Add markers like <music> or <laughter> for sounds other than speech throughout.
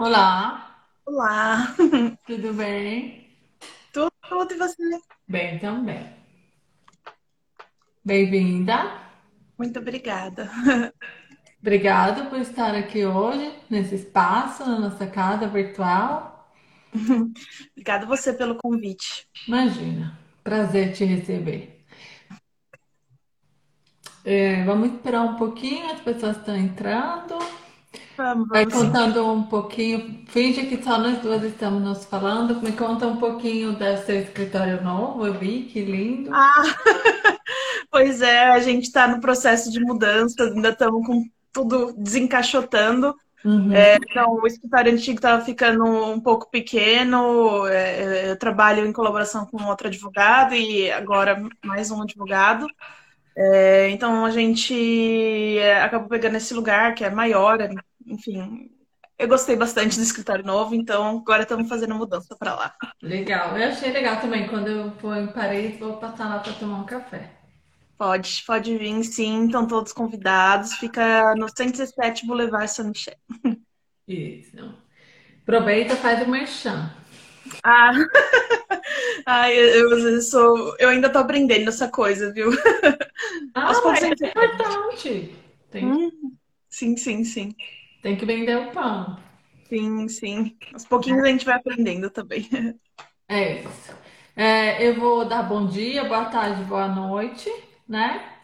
Olá, Olá, tudo bem? tudo, tudo e você? Bem também. Bem-vinda. Muito obrigada. Obrigada por estar aqui hoje, nesse espaço, na nossa casa virtual. Obrigada você pelo convite. Imagina, prazer te receber. É, vamos esperar um pouquinho, as pessoas estão entrando. Vamos, Vai sim. contando um pouquinho, finge que só nós duas estamos nos falando. Me conta um pouquinho do seu escritório novo, eu vi, que lindo. Ah, <laughs> pois é, a gente está no processo de mudança, ainda estamos com tudo desencaixotando. É, Uhum. então, o escritório antigo estava ficando um pouco pequeno. é, eu trabalho em colaboração com outro advogado e agora mais um advogado. É, então, a gente é, acabou pegando esse lugar que é maior, enfim. Eu gostei bastante do escritório novo, então agora estamos fazendo mudança para lá. Legal. Eu achei legal também. Quando eu for em Paris, vou passar lá para tomar um café. Pode, pode vir, sim, estão todos convidados. Fica no 117 Boulevard Saint-Michel. <laughs> Isso. Aproveita, faz o merchan. Ah, <laughs> ai, eu, eu, sou, eu ainda tô aprendendo essa coisa, viu? Ah, Aos é importante. Tem, Hum, sim, sim, sim. Tem que vender o pão. Sim, sim. Aos pouquinhos a gente vai aprendendo também. <laughs> É isso. É, eu vou dar bom dia, boa tarde, boa noite, né?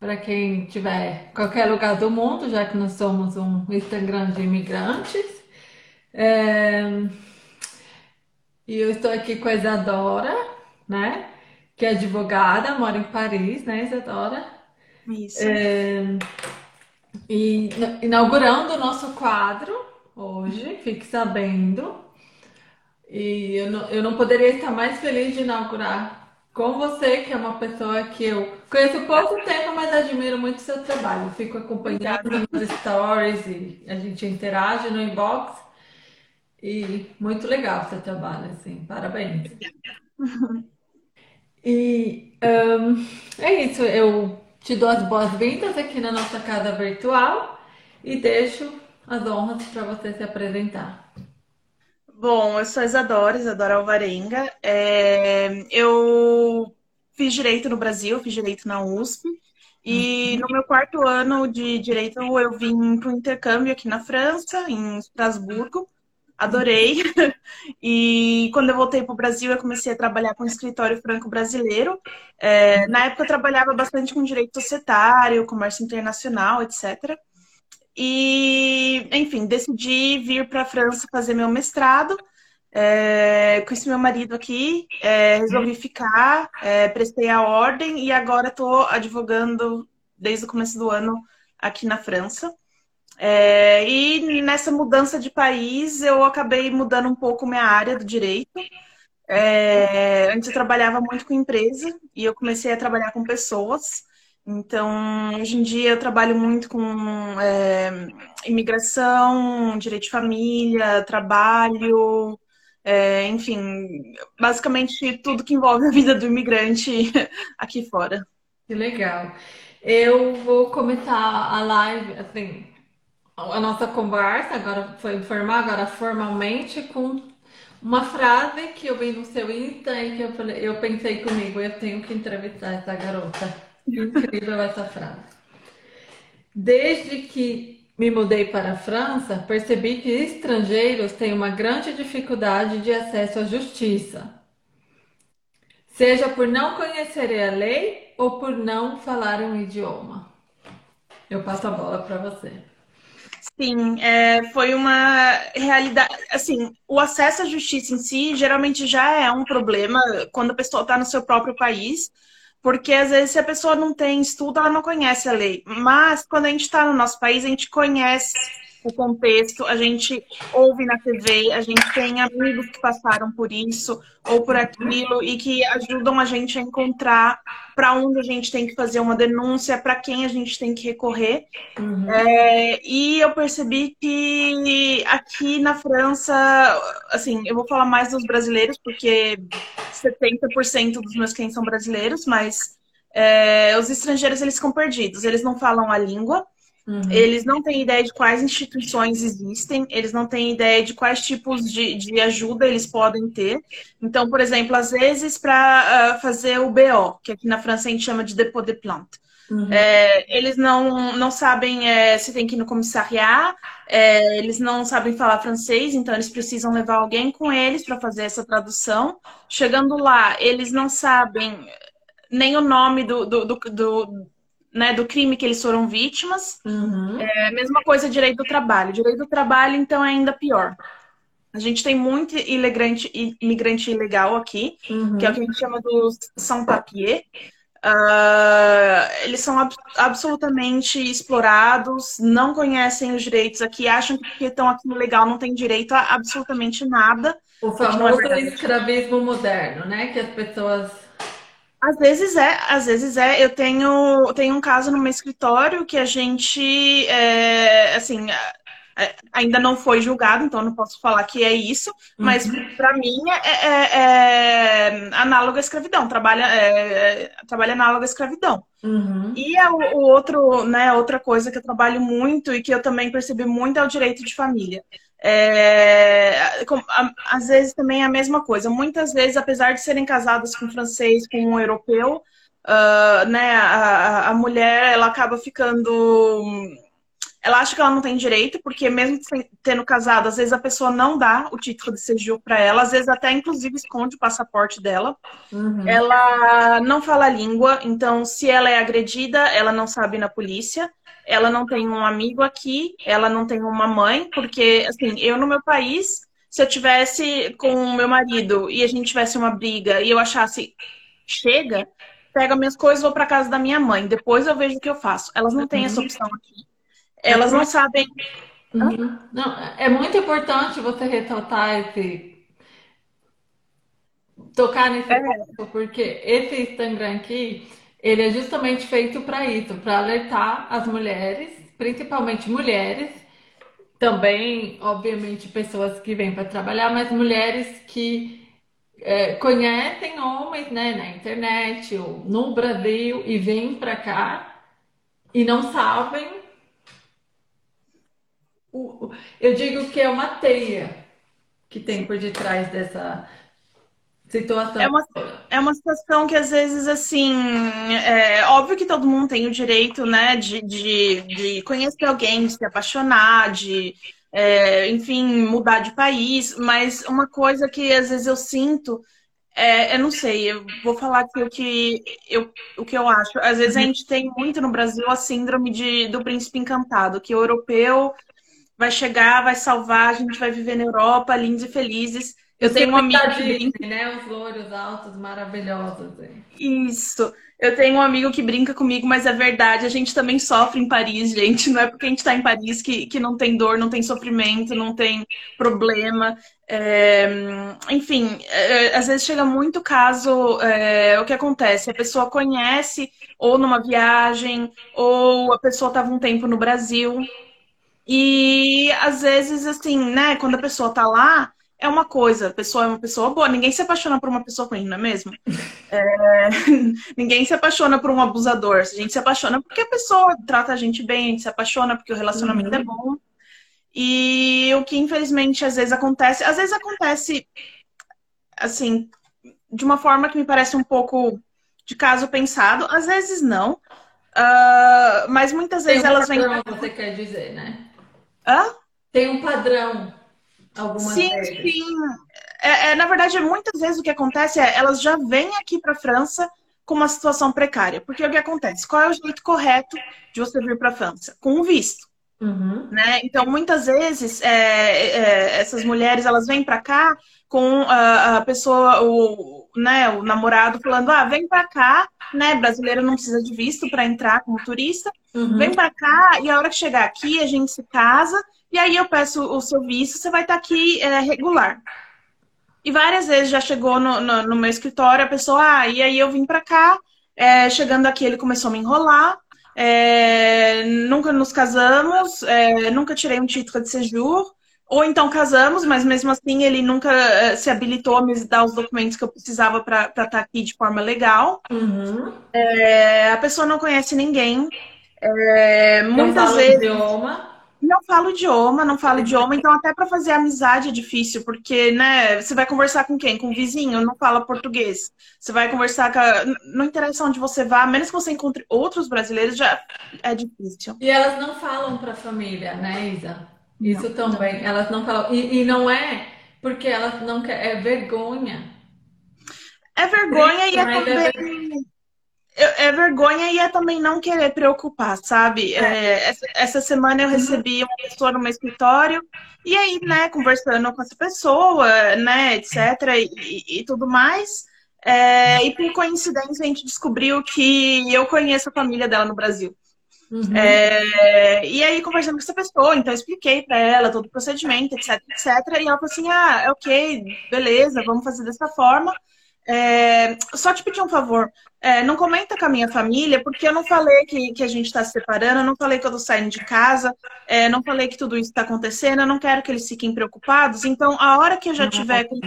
Para quem tiver em qualquer lugar do mundo, já que nós somos um Instagram de imigrantes. É, e eu estou aqui com a Isadora, né? Que é advogada, mora em Paris, né, Isadora? Isso. E ina- inaugurando o nosso quadro hoje, fique sabendo. E eu não, eu não poderia estar mais feliz de inaugurar com você, que é uma pessoa que eu conheço pouco tempo, mas admiro muito o seu trabalho. Fico acompanhando nos stories e a gente interage no inbox. E muito legal o seu trabalho, assim, parabéns. E ahn, é isso, eu te dou as boas-vindas aqui na nossa casa virtual e deixo as honras para você se apresentar. Bom, eu sou a Isadora, Isadora Alvarenga. É, eu fiz direito no Brasil, fiz direito na USP. E no meu quarto ano de direito eu vim para o intercâmbio aqui na França, em Estrasburgo. Adorei. <laughs> E quando eu voltei para o Brasil, eu comecei a trabalhar com o escritório franco-brasileiro. É, na época eu trabalhava bastante com direito societário, comércio internacional, etc. E, enfim, decidi vir para a França fazer meu mestrado. É, conheci meu marido aqui, é, resolvi ficar, é, prestei a ordem e agora estou advogando desde o começo do ano aqui na França. É, e nessa mudança de país, eu acabei mudando um pouco minha área do direito. É, antes eu trabalhava muito com empresa e eu comecei a trabalhar com pessoas. Então, hoje em dia eu trabalho muito com é, imigração, direito de família, trabalho, é, enfim, basicamente tudo que envolve a vida do imigrante <laughs> aqui fora. Que legal. Eu vou começar a live, assim, a nossa conversa, agora foi informar, agora formalmente, com uma frase que eu vi no seu Insta e que eu falei, eu pensei comigo, eu tenho que entrevistar essa garota. Incrível essa frase. Desde que me mudei para a França, percebi que estrangeiros têm uma grande dificuldade de acesso à justiça, seja por não conhecerem a lei ou por não falarem o idioma. Eu passo a bola para você. Sim, é, foi uma realidade. Assim, o acesso à justiça em si geralmente já é um problema quando a pessoa está no seu próprio país, porque às vezes se a pessoa não tem estudo, ela não conhece a lei. Mas quando a gente está no nosso país, a gente conhece o contexto, a gente ouve na TV, a gente tem amigos que passaram por isso ou por aquilo e que ajudam a gente a encontrar para onde a gente tem que fazer uma denúncia, para quem a gente tem que recorrer. Uhum. É, e eu percebi que aqui na França, assim, eu vou falar mais dos brasileiros, porque 70% dos meus clientes são brasileiros, mas é, os estrangeiros eles ficam perdidos, eles não falam a língua. Uhum. Eles não têm ideia de quais instituições existem, eles não têm ideia de quais tipos de, de ajuda eles podem ter. Então, por exemplo, às vezes, para uh, ah, fazer o BO, que aqui na França a gente chama de dépôt de plante, Uhum. É, eles não, não sabem é, se tem que ir no comissariat, é, eles não sabem falar francês, então eles precisam levar alguém com eles para fazer essa tradução. Chegando lá, eles não sabem nem o nome do, do, do, do né, do crime que eles foram vítimas. Uhum. É, mesma coisa direito do trabalho. Direito do trabalho, então, é ainda pior. A gente tem muito imigrante, imigrante ilegal aqui, uhum. que é o que a gente chama dos sans-papiers. Uh, eles são ab absolutamente explorados, não conhecem os direitos aqui, acham que porque estão aqui no legal não tem direito a absolutamente nada. O é famoso é escravismo moderno, né? Que as pessoas. Às vezes é, às vezes é. Eu tenho, tenho um caso no meu escritório que a gente, é, assim, ainda não foi julgado, então não posso falar que é isso, mas uhum. para mim é, é, é, análogo à escravidão, trabalha, é, é trabalha análogo à escravidão. Uhum. E é o, o, outro, né, outra coisa que eu trabalho muito e que eu também percebi muito é o direito de família. É, com, a, às vezes também é a mesma coisa. Muitas vezes, apesar de serem casadas com um francês, com um europeu, uh, né, a, a mulher ela acaba ficando ela acha que ela não tem direito, porque mesmo tendo casado, às vezes a pessoa não dá o título de séjour para ela, às vezes até inclusive esconde o passaporte dela. Uhum. Ela não fala a língua, então se ela é agredida, ela não sabe ir na polícia. Ela não tem um amigo aqui, ela não tem uma mãe, porque assim, eu no meu país, se eu tivesse com o meu marido e a gente tivesse uma briga e eu achasse chega, pega minhas coisas, vou para casa da minha mãe, depois eu vejo o que eu faço. Elas não têm essa opção aqui. Elas não sabem. Uhum. Não, é muito importante você ressaltar esse. tocar nesse é. ponto, porque esse Instagram aqui, ele é justamente feito para isso, para alertar as mulheres, principalmente mulheres, também, obviamente, pessoas que vêm para trabalhar, mas mulheres que é, conhecem homens né, na internet ou no Brasil e vêm para cá e não sabem eu digo que é uma teia que tem por detrás dessa situação. É uma, é uma situação que às vezes, assim, é óbvio que todo mundo tem o direito, né, de, de, de conhecer alguém, de se apaixonar, de, é, enfim, mudar de país, mas uma coisa que às vezes eu sinto é, eu não sei, eu vou falar aqui o que eu, o que eu acho. Às vezes a uhum. gente tem muito no Brasil a síndrome de, do príncipe encantado, que o europeu vai chegar, vai salvar, a gente vai viver na Europa, lindos e felizes. Eu tenho um amigo que brinca... né? Os loiros altos, maravilhosos. Isso. Eu tenho um amigo que brinca comigo, mas é verdade, a gente também sofre em Paris, gente. Não é porque a gente está em Paris que, que não tem dor, não tem sofrimento, não tem problema. É... enfim, é... às vezes chega muito caso, é... o que acontece? A pessoa conhece, ou numa viagem, ou a pessoa estava um tempo no Brasil, e às vezes, assim, né, quando a pessoa tá lá, é uma coisa, a pessoa é uma pessoa boa, ninguém se apaixona por uma pessoa ruim, não é mesmo? <laughs> É... <laughs> ninguém se apaixona por um abusador, a gente se apaixona porque a pessoa trata a gente bem, a gente se apaixona porque o relacionamento é uhum. é bom. E o que infelizmente às vezes acontece, às vezes acontece assim, de uma forma que me parece um pouco de caso pensado, às vezes não. Uh, mas muitas vezes elas vêm. Você quer dizer, né? Hã? Tem um padrão. sim, vezes. sim. É, é, na verdade, muitas vezes o que acontece é elas já vêm aqui para a França com uma situação precária. Porque o que acontece? Qual é o jeito correto de você vir para a França? Com o visto. Uhum. Né? Então, muitas vezes, é, é, essas mulheres elas vêm para cá com a, a, pessoa, o, né, o namorado falando: ah, vem para cá, né? Brasileiro não precisa de visto para entrar como turista, uhum. vem para cá e a hora que chegar aqui a gente se casa e aí eu peço o seu visto, você vai estar tá aqui é, regular. E várias vezes já chegou no, no, no, meu escritório a pessoa, ah, e aí eu vim para cá, é, chegando aqui ele começou a me enrolar, é, nunca nos casamos, é, nunca tirei um título de séjour, ou então casamos, mas mesmo assim ele nunca é, se habilitou a me dar os documentos que eu precisava para estar tá aqui de forma legal. Uhum. É, a pessoa não conhece ninguém, É, muitas vezes idioma. Não falo idioma, não falo idioma, então até para fazer amizade é difícil, porque, né, você vai conversar com quem? Com o vizinho, não fala português. Você vai conversar com a... Não interessa onde você vá, a menos que você encontre outros brasileiros, já é difícil. E elas não falam para a família, né, Isa? Isso não. também. Elas não falam. E, e não é porque elas não querem. É vergonha. É vergonha e é também. É é vergonha e é também não querer preocupar, sabe? É, essa, essa semana eu recebi uma pessoa no meu escritório e aí, né, conversando com essa pessoa, né, etc. e, e tudo mais. é, e por coincidência a gente descobriu que eu conheço a família dela no Brasil. Uhum. É, e aí, conversando com essa pessoa, então eu expliquei pra ela todo o procedimento, etc, etc. E ela falou assim: ah, ok, beleza, vamos fazer dessa forma. É, só te pedir um favor, é, não comenta com a minha família, porque eu não falei que, que a gente está se separando, eu não falei que eu tô saindo de casa, é, não falei que tudo isso está acontecendo, eu não quero que eles fiquem preocupados. Então, a hora que eu já tiver com,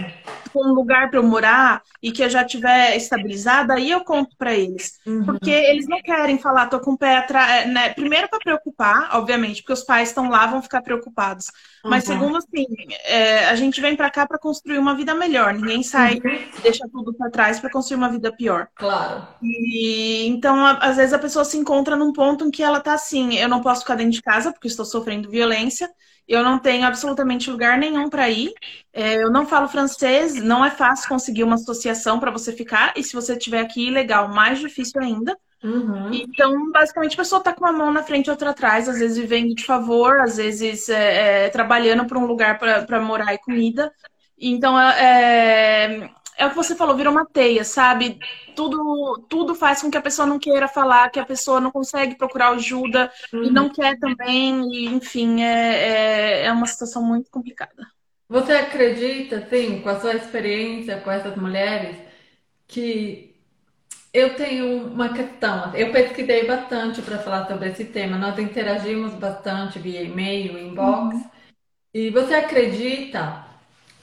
com um lugar para eu morar e que eu já tiver estabilizada, aí eu conto para eles. Porque Uhum. eles não querem falar, tô com o pé atrás, né? Primeiro para preocupar, obviamente, porque os pais estão lá, vão ficar preocupados. Mas Uhum. segundo, assim, é, a gente vem para cá para construir uma vida melhor. Ninguém sai, Uhum. deixa tudo para trás para construir uma vida pior. Claro. E então, a- às vezes a pessoa se encontra num ponto em que ela tá assim, eu não posso ficar dentro de casa porque estou sofrendo violência. Eu não tenho absolutamente lugar nenhum para ir. É, eu não falo francês, não é fácil conseguir uma associação para você ficar. E se você estiver aqui ilegal, mais difícil ainda. Uhum. Então, basicamente, a pessoa tá com uma mão na frente e outra atrás, às vezes vivendo de favor, às vezes é, é, trabalhando para um lugar para morar e comida. Então, é, é o que você falou, virou uma teia, sabe? Tudo, tudo faz com que a pessoa não queira falar, que a pessoa não consegue procurar ajuda e não quer também, e, enfim, é, é, é uma situação muito complicada. Você acredita, assim, com a sua experiência com essas mulheres, que eu tenho uma questão. Eu pesquisei bastante para falar sobre esse tema. Nós interagimos bastante via e-mail, inbox. Uhum. E você acredita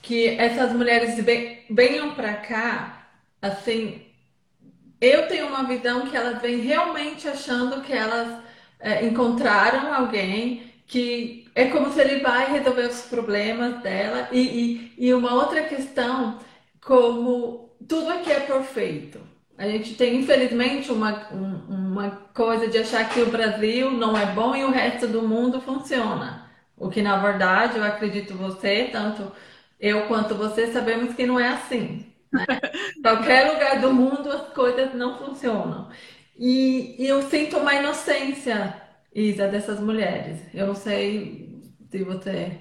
que essas mulheres ve- venham para cá, assim, eu tenho uma visão que elas vêm realmente achando que elas é, encontraram alguém que é como se ele vai resolver os problemas dela. E, e, e uma outra questão, como tudo aqui é perfeito. A gente tem, infelizmente, uma, um- uma coisa de achar que o Brasil não é bom e o resto do mundo funciona. O que, na verdade, eu acredito você, tanto eu quanto você, sabemos que não é assim. Qualquer lugar do mundo as coisas não funcionam. E, e eu sinto uma inocência, Isa, dessas mulheres. Eu não sei se você.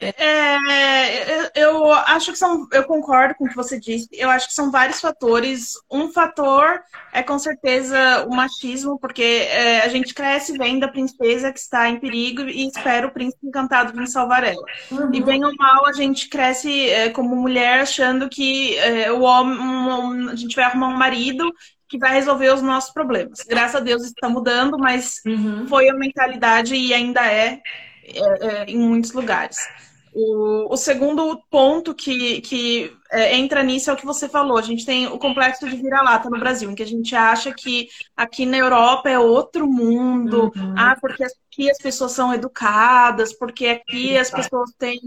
É, eu, acho que são, eu concordo com o que você disse. Eu acho que são vários fatores. Um fator é com certeza o machismo, porque é, a gente cresce vendo a princesa que está em perigo e espera o príncipe encantado vir salvar ela. E Uhum, bem ou mal, a gente cresce é, como mulher achando que é, o homem, um- a gente vai arrumar um marido que vai resolver os nossos problemas. Graças a Deus está mudando, mas uhum, foi a mentalidade e ainda é, é, é, em muitos lugares. O, o segundo ponto que, que é, entra nisso é o que você falou. A gente tem o complexo de vira-lata no Brasil, em que a gente acha que aqui na Europa é outro mundo. uhum. Ah, porque aqui as pessoas são educadas, porque aqui as pessoas têm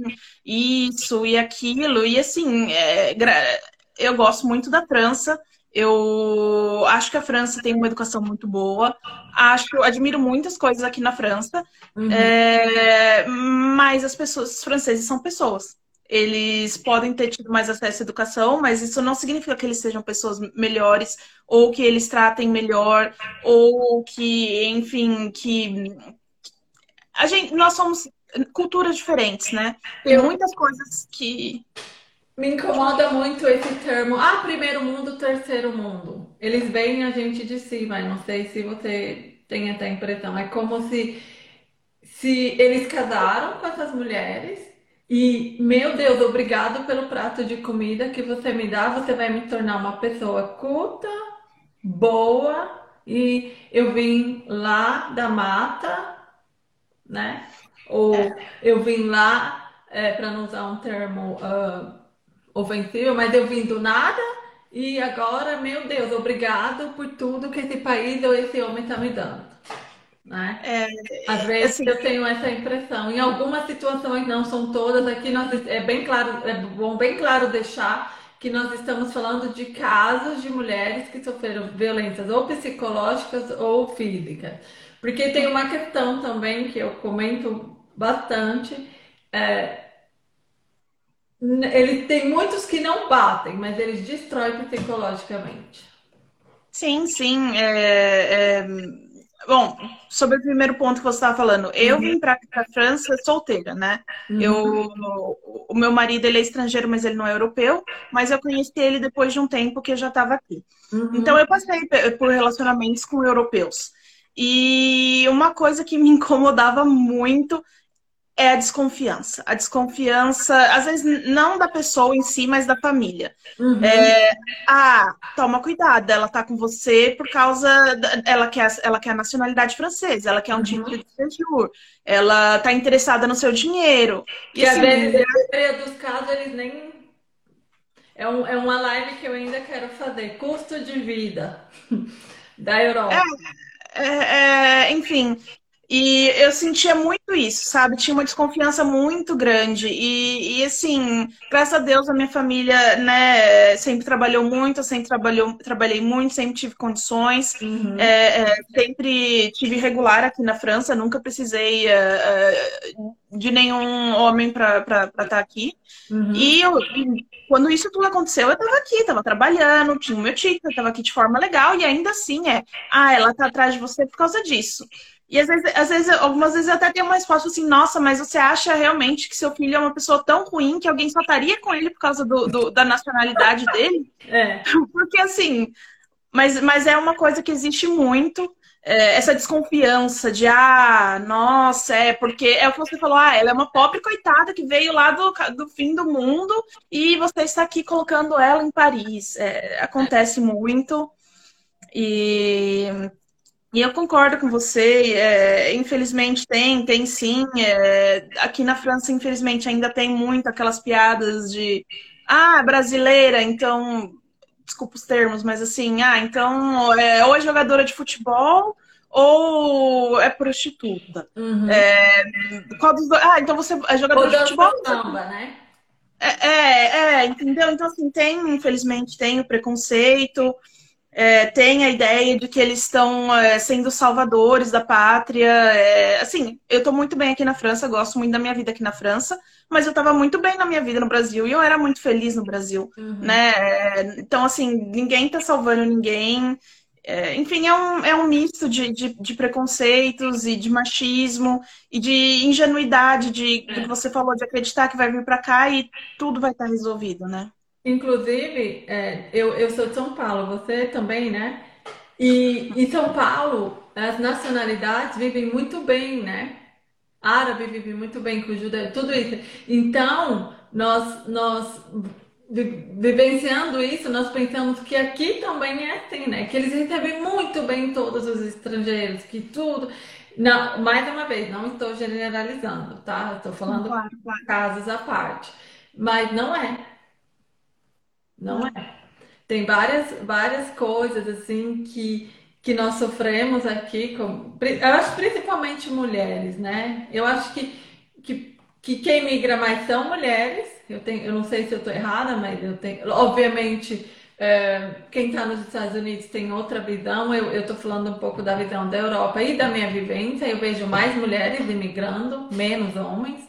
isso e aquilo. E assim, é, eu gosto muito da França. Eu acho que a França tem uma educação muito boa. Acho, admiro muitas coisas aqui na França. Uhum. É, mas as pessoas, os franceses são pessoas. Eles podem ter tido mais acesso à educação, mas isso não significa que eles sejam pessoas melhores, ou que eles tratem melhor, ou que, enfim, que a gente, nós somos culturas diferentes, né? Tem muitas coisas que. Me incomoda muito esse termo. Ah, primeiro mundo, terceiro mundo. Eles veem a gente de cima. Eu não sei se você tem essa impressão. É como se se eles casaram com essas mulheres e, meu Deus, obrigado pelo prato de comida que você me dá, você vai me tornar uma pessoa culta, boa, e eu vim lá da mata, né? Ou eu vim lá, para não usar um termo ah, ofensivo, mas eu vim do nada e agora, meu Deus, obrigado por tudo que esse país ou esse homem está me dando. né? É, Às vezes assim, eu tenho essa impressão. Em algumas situações, não são todas, aqui nós, é bem claro, é bom bem claro deixar que nós estamos falando de casos de mulheres que sofreram violências ou psicológicas ou físicas. Porque tem uma questão também que eu comento bastante. é, ele tem muitos que não batem, mas eles destroem psicologicamente. sim, sim. é, é, Bom, sobre o primeiro ponto que você estava falando, eu vim Uhum, para a França solteira, né? Eu, uhum, o meu marido ele é estrangeiro, mas ele não é europeu, mas eu conheci ele depois de um tempo que eu já estava aqui. Então uhum, eu passei por relacionamentos com europeus. E uma coisa que me incomodava muito é a desconfiança. A desconfiança, às vezes, não da pessoa em si, mas da família. uhum, É, ah, toma cuidado, ela tá com você por causa. da- ela quer, ela quer a nacionalidade francesa, ela quer um título uhum. de séjour, ela tá interessada no seu dinheiro. E às assim, vezes, na maioria dos casos, eles nem. É, um, é uma live que eu ainda quero fazer. Custo de vida <laughs> da Europa. é, é, enfim. E eu sentia muito isso, sabe? Tinha uma desconfiança muito grande. E, e, assim, graças a Deus, a minha família, né, sempre trabalhou muito, sempre trabalhou, trabalhei muito, sempre tive condições. Uhum, É, é, sempre tive regular aqui na França, nunca precisei é, é, de nenhum homem para estar aqui. uhum, E, eu, quando isso tudo aconteceu, eu estava aqui, estava trabalhando, tinha o meu título, estava aqui de forma legal, e ainda assim é, ah, ela tá atrás de você por causa disso. E às vezes, às vezes, algumas vezes eu até tenho uma resposta assim, nossa, mas você acha realmente que seu filho é uma pessoa tão ruim que alguém só estaria com ele por causa do, do- da nacionalidade dele? <laughs> é, <laughs> Porque assim, mas, mas é uma coisa que existe muito, é, essa desconfiança de, ah, nossa, é porque é o que você falou, ah, ela é uma pobre coitada que veio lá do, do fim do mundo e você está aqui colocando ela em Paris. É, acontece muito e, e eu concordo com você, é, infelizmente tem, tem sim. é, aqui na França, infelizmente, ainda tem muito aquelas piadas de, ah, brasileira, então desculpa os termos, mas assim, ah, então é, ou é jogadora de futebol ou é prostituta. uhum. É, qual dos dois? Ah, então você é Ou jogadora de futebol? samba, né? É, é, é, entendeu? Então, assim, tem, infelizmente, tem o preconceito, é, tem a ideia de que eles estão é, sendo salvadores da pátria. é, assim, eu estou muito bem aqui na França, gosto muito da minha vida aqui na França, mas eu estava muito bem na minha vida no Brasil e eu era muito feliz no Brasil, Uhum. né? É, Então, assim, ninguém está salvando ninguém. É, enfim, é um, é um misto de, de, de preconceitos e de machismo e de ingenuidade de, do que É. você falou, de acreditar que vai vir para cá e tudo vai estar resolvido, né? Inclusive, é, eu, eu sou de São Paulo, você também, né? E em São Paulo, as nacionalidades vivem muito bem, né? Árabe vive muito bem com o judeu, tudo isso. Então, nós, nós vi- vivenciando isso, nós pensamos que aqui também é assim, né? Que eles recebem muito bem todos os estrangeiros, que tudo. Não, mais uma vez, não estou generalizando, tá? Estou falando claro, claro. casos à parte. Mas não é, não é. Tem várias, várias coisas assim que, que nós sofremos aqui, como, eu acho principalmente mulheres, né? Eu acho que, que, que quem migra mais são mulheres. Eu tenho, eu não sei se eu estou errada, mas eu tenho. Obviamente, é, quem está nos Estados Unidos tem outra visão. Eu estou falando um pouco da visão da Europa e da minha vivência. Eu vejo mais mulheres imigrando, menos homens.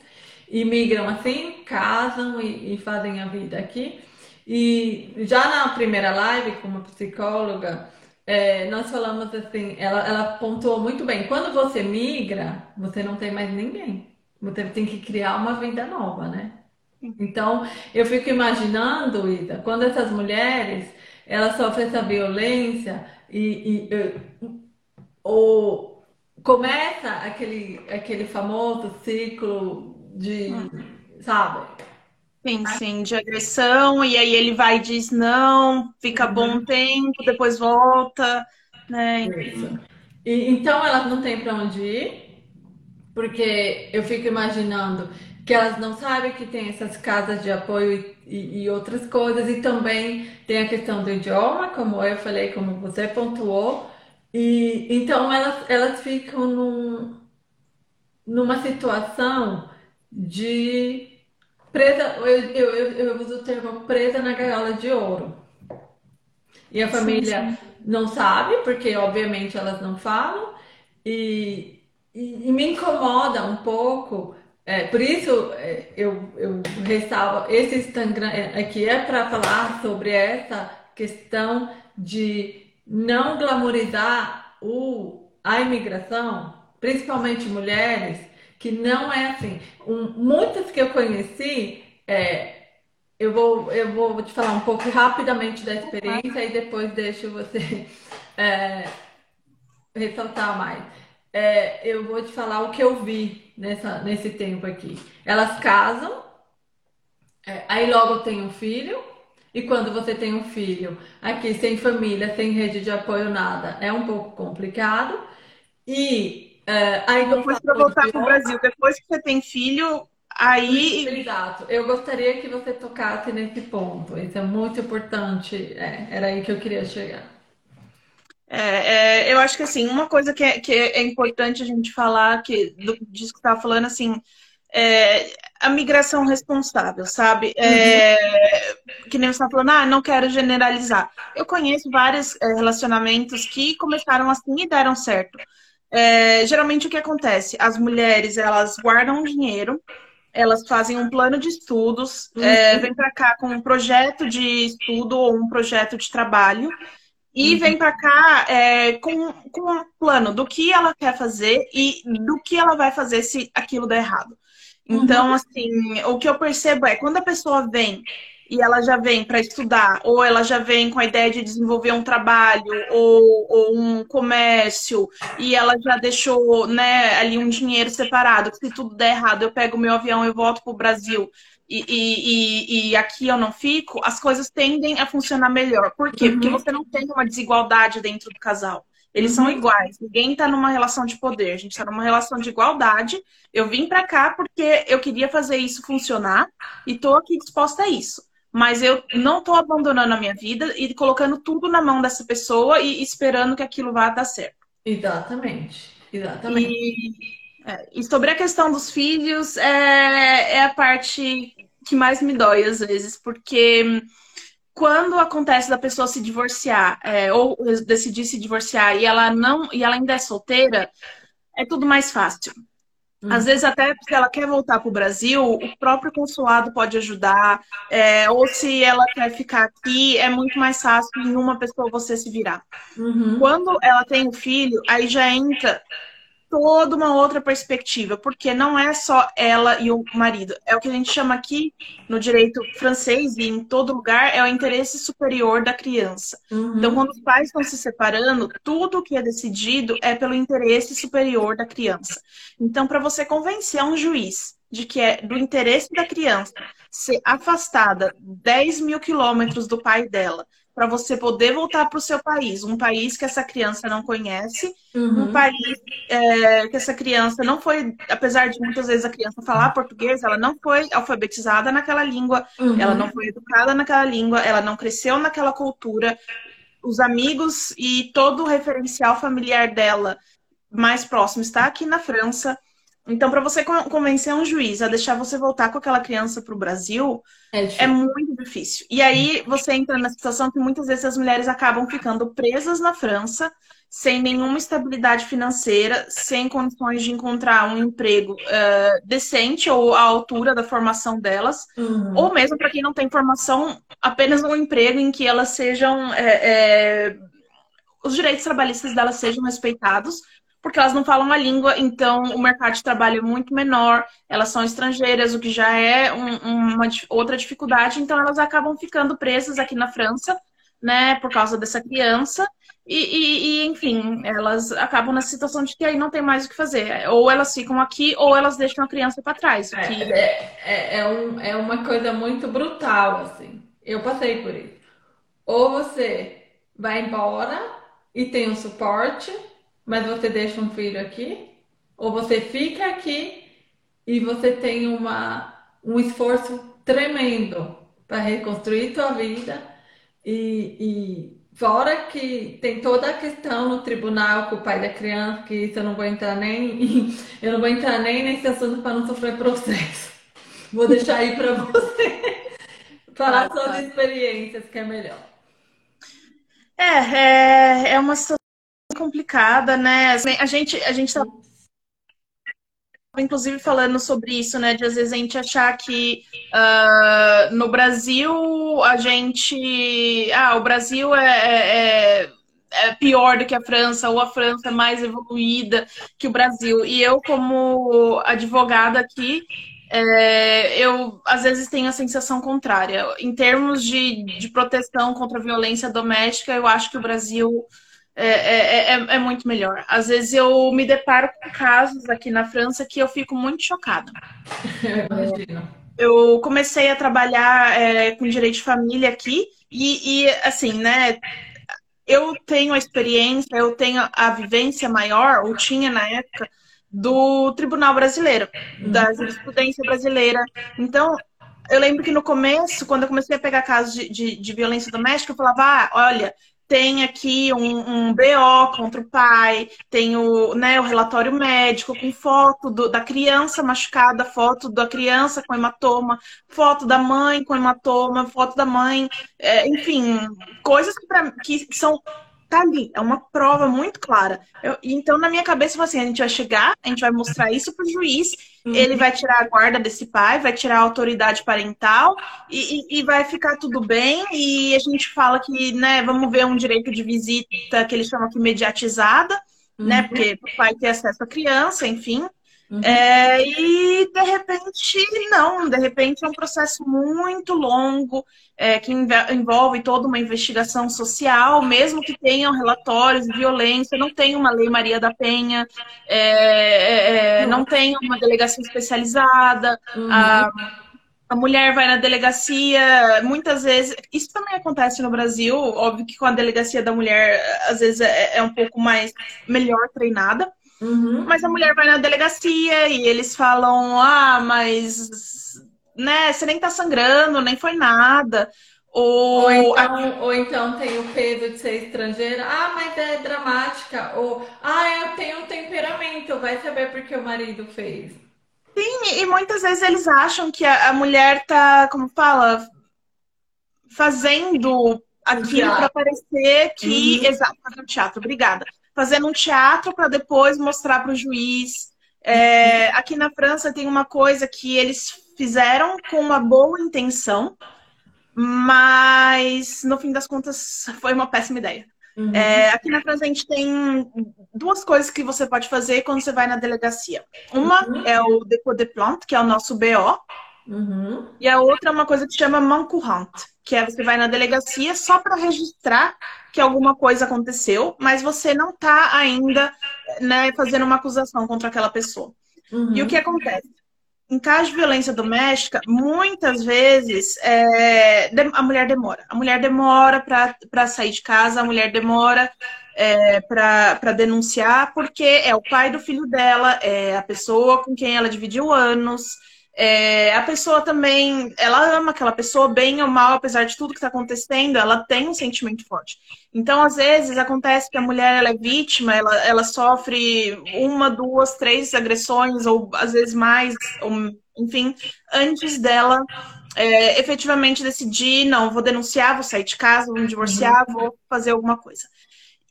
E migram assim, casam e, e fazem a vida aqui. E já na primeira live, como psicóloga, é, nós falamos assim, ela, ela pontuou muito bem. Quando você migra, você não tem mais ninguém. Você tem que criar uma vida nova, né? Então, eu fico imaginando, Ida, quando essas mulheres, elas sofrem essa violência e, e, eh, ou começa aquele, aquele famoso ciclo de, sabe? Sim, sim, de agressão, e aí ele vai e diz não, fica bom um tempo, depois volta, né? E, então elas não têm para onde ir, porque eu fico imaginando que elas não sabem que tem essas casas de apoio e, e- e outras coisas, e também tem a questão do idioma, como eu falei, como você pontuou, E então elas, elas ficam num, numa situação de presa, eu, eu, eu, eu uso o termo presa na gaiola de ouro. E a Sim, família sim. não sabe, porque obviamente elas não falam, e, e- e me incomoda um pouco. é, por isso é, eu, eu ressalvo esse Instagram é, aqui é para falar sobre essa questão de não glamorizar o, a imigração, principalmente mulheres, que não é assim. Um, muitas que eu conheci. é, eu vou, eu vou te falar um pouco rapidamente da experiência e depois deixo você <laughs> é, ressaltar mais. É, eu vou te falar o que eu vi nessa, nesse tempo aqui. Elas casam, é, aí logo tem um filho, e quando você tem um filho aqui sem família, sem rede de apoio, nada, é um pouco complicado. E é, aí depois para voltar para o. Brasil, depois que você tem filho, aí Exato. Eu gostaria que você tocasse nesse ponto. Isso é muito importante. É, era aí que eu queria chegar. é, é, eu acho que assim, uma coisa que é, que é importante a gente falar, que do, disso que você estava falando, assim, é a migração responsável, sabe? Uhum, É, que nem você está falando, ah, não quero generalizar. Eu conheço vários é, relacionamentos que começaram assim e deram certo. É, geralmente o que acontece? As mulheres, elas guardam dinheiro, elas fazem um plano de estudos, é, uhum, vêm para cá com um projeto de estudo ou um projeto de trabalho e uhum, vem para cá é, com, com um plano do que ela quer fazer e do que ela vai fazer se aquilo der errado. uhum, Então, assim, o que eu percebo é quando a pessoa vem e ela já vem para estudar, ou ela já vem com a ideia de desenvolver um trabalho ou, ou um comércio, e ela já deixou, né, ali um dinheiro separado, que se tudo der errado, eu pego meu avião, eu volto para o Brasil. E, e, e, e aqui eu não fico, as coisas tendem a funcionar melhor. Por quê? Porque uhum, você não tem uma desigualdade dentro do casal. Eles são uhum. iguais. Ninguém está numa relação de poder. A gente está numa relação de igualdade. Eu vim para cá porque eu queria fazer isso funcionar e estou aqui disposta a isso. Mas eu não estou abandonando a minha vida e colocando tudo na mão dessa pessoa e esperando que aquilo vá dar certo. Exatamente. Exatamente. E, é, e sobre a questão dos filhos, é, é a parte que mais me dói às vezes, porque quando acontece da pessoa se divorciar, é, ou decidir se divorciar e ela não, e ela ainda é solteira, é tudo mais fácil. Às Uhum, vezes, até se ela quer voltar para o Brasil, o próprio consulado pode ajudar, é, ou se ela quer ficar aqui, é muito mais fácil em uma pessoa você se virar. uhum, Quando ela tem o filho, aí já entra toda uma outra perspectiva, porque não é só ela e o marido. É o que a gente chama aqui no direito francês e em todo lugar é o interesse superior da criança. Então, uhum, quando os pais estão se separando, tudo que é decidido é pelo interesse superior da criança. Então, para você convencer um juiz de que é do interesse da criança ser afastada 10 mil quilômetros do pai dela, para você poder voltar para o seu país, um país que essa criança não conhece, um uhum, país é, que essa criança não foi, apesar de muitas vezes a criança falar português, ela não foi alfabetizada naquela língua, ela não uhum, foi educada naquela língua, ela não cresceu naquela cultura, os amigos e todo o referencial familiar dela mais próximo está aqui na França. Então, para você convencer um juiz a deixar você voltar com aquela criança para o Brasil, É é muito difícil. E aí você entra na situação que muitas vezes as mulheres acabam ficando presas na França, sem nenhuma estabilidade financeira, sem condições de encontrar um emprego uh, decente ou à altura da formação delas, ou Uhum, mesmo para quem não tem formação, apenas um emprego em que elas sejam. É, é, os direitos trabalhistas delas sejam respeitados, porque elas não falam a língua, então o mercado de trabalho é muito menor, elas são estrangeiras, o que já é um, uma outra dificuldade, então elas acabam ficando presas aqui na França, né, por causa dessa criança. E, e, e, enfim, elas acabam nessa situação de que aí não tem mais o que fazer. Ou elas ficam aqui, ou elas deixam a criança para trás. O É, que é, é, é um, é uma coisa muito brutal, assim. Eu passei por isso. Ou você vai embora e tem um suporte, mas você deixa um filho aqui, ou você fica aqui e você tem uma, um esforço tremendo para reconstruir sua vida Fora que tem toda a questão no tribunal com o pai da criança, que isso eu não vou entrar nem, <laughs> eu não vou entrar nem nesse assunto para não sofrer processo. Vou deixar aí para você <laughs> falar suas tá. experiências, que é melhor. É, é, é uma situação complicada, né? Assim, A gente, a gente tá inclusive falando sobre isso, né? De às vezes a gente achar que ah, no Brasil a gente. Ah, o Brasil é, é, é é pior do que a França, ou a França é mais evoluída que o Brasil. E eu, como advogada aqui, é, eu às vezes tenho a sensação contrária. Em termos de, de proteção contra a violência doméstica, eu acho que o Brasil é, é, é, é muito melhor. Às vezes eu me deparo com casos aqui na França que eu fico muito chocada. <laughs> Eu comecei a trabalhar é, com direito de família aqui e, e, assim, né? Eu tenho a experiência, eu tenho a vivência maior, ou tinha na época, do Tribunal Brasileiro, da jurisprudência brasileira. Então, eu lembro que no começo, quando eu comecei a pegar casos de, de, de violência doméstica, eu falava, ah, olha, tem aqui um, um BO contra o pai, tem o, né, o relatório médico com foto do- da criança machucada, foto da criança com hematoma, foto da mãe com hematoma, foto da mãe, é, enfim, coisas que, pra- que são. Tá ali, é uma prova muito clara. Eu- então, na minha cabeça, eu assim: a gente vai chegar, a gente vai mostrar isso pro juiz, ele vai tirar a guarda desse pai, vai tirar a autoridade parental e, e- e vai ficar tudo bem. E a gente fala que, né, vamos ver um direito de visita que eles chamam aqui mediatizada, né, porque o pai ter acesso à criança, enfim. Uhum. É, e de repente, não, de repente é um processo muito longo, é, que envolve toda uma investigação social, mesmo que tenham relatórios de violência, não tem uma lei Maria da Penha, é, é, é, não tem uma delegacia especializada, a, Uhum. a mulher vai na delegacia, muitas vezes, isso também acontece no Brasil, óbvio que com a delegacia da mulher, às vezes é, é um pouco mais melhor treinada. Uhum. Mas a mulher vai na delegacia e eles falam: ah, mas né, você nem tá sangrando, nem foi nada. Ou Ou então, ou então tem o peso de ser estrangeira. Ah, mas é dramática. Ou, ah, eu tenho um temperamento. Vai saber porque o marido fez. assim, e muitas vezes eles acham que a, a mulher tá, como fala, fazendo aquilo para parecer que. Uhum. Exato, fazendo teatro, obrigada. Fazendo um teatro para depois mostrar para o juiz. É, aqui na França tem uma coisa que eles fizeram com uma boa intenção, mas no fim das contas foi uma péssima ideia. Uhum. É, aqui na França a gente tem duas coisas que você pode fazer quando você vai na delegacia. Uma Uhum. é o dépôt de plainte, que é o nosso BO, Uhum. e a outra é uma coisa que se chama main courante, que é você vai na delegacia só para registrar que alguma coisa aconteceu, mas você não está ainda né, fazendo uma acusação contra aquela pessoa. Uhum. E o que acontece? Em caso de violência doméstica, muitas vezes é, a mulher demora. A mulher demora para sair de casa, a mulher demora é, para denunciar, porque é o pai do filho dela, é a pessoa com quem ela dividiu anos. É, a pessoa também, ela ama aquela pessoa, bem ou mal, apesar de tudo que está acontecendo, ela tem um sentimento forte. Então, às vezes, acontece que a mulher ela é vítima, ela, ela sofre uma, duas, três agressões, ou às vezes mais, ou, enfim, antes dela é, efetivamente decidir, não, vou denunciar, vou sair de casa, vou me divorciar, vou fazer alguma coisa.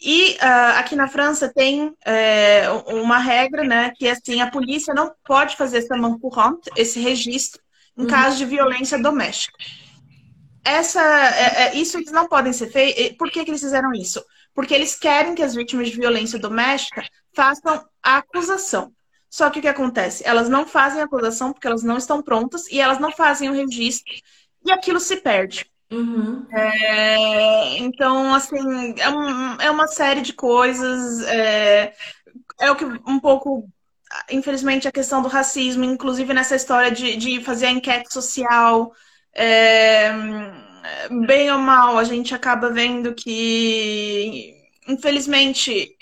E ah, aqui na França tem é, uma regra, né, que assim, a polícia não pode fazer essa main courante, esse registro, em Uhum. caso de violência doméstica. Essa, é, é, isso eles não podem ser feito. Por que, que eles fizeram isso? Porque eles querem que as vítimas de violência doméstica façam a acusação. Só que o que acontece? Elas não fazem a acusação porque elas não estão prontas e elas não fazem o registro e aquilo se perde. Uhum. É, então, assim, é, um- é uma série de coisas. É, é o que um pouco, infelizmente, a questão do racismo, inclusive nessa história de, de fazer a enquete social. é, bem ou mal, a gente acaba vendo que, infelizmente,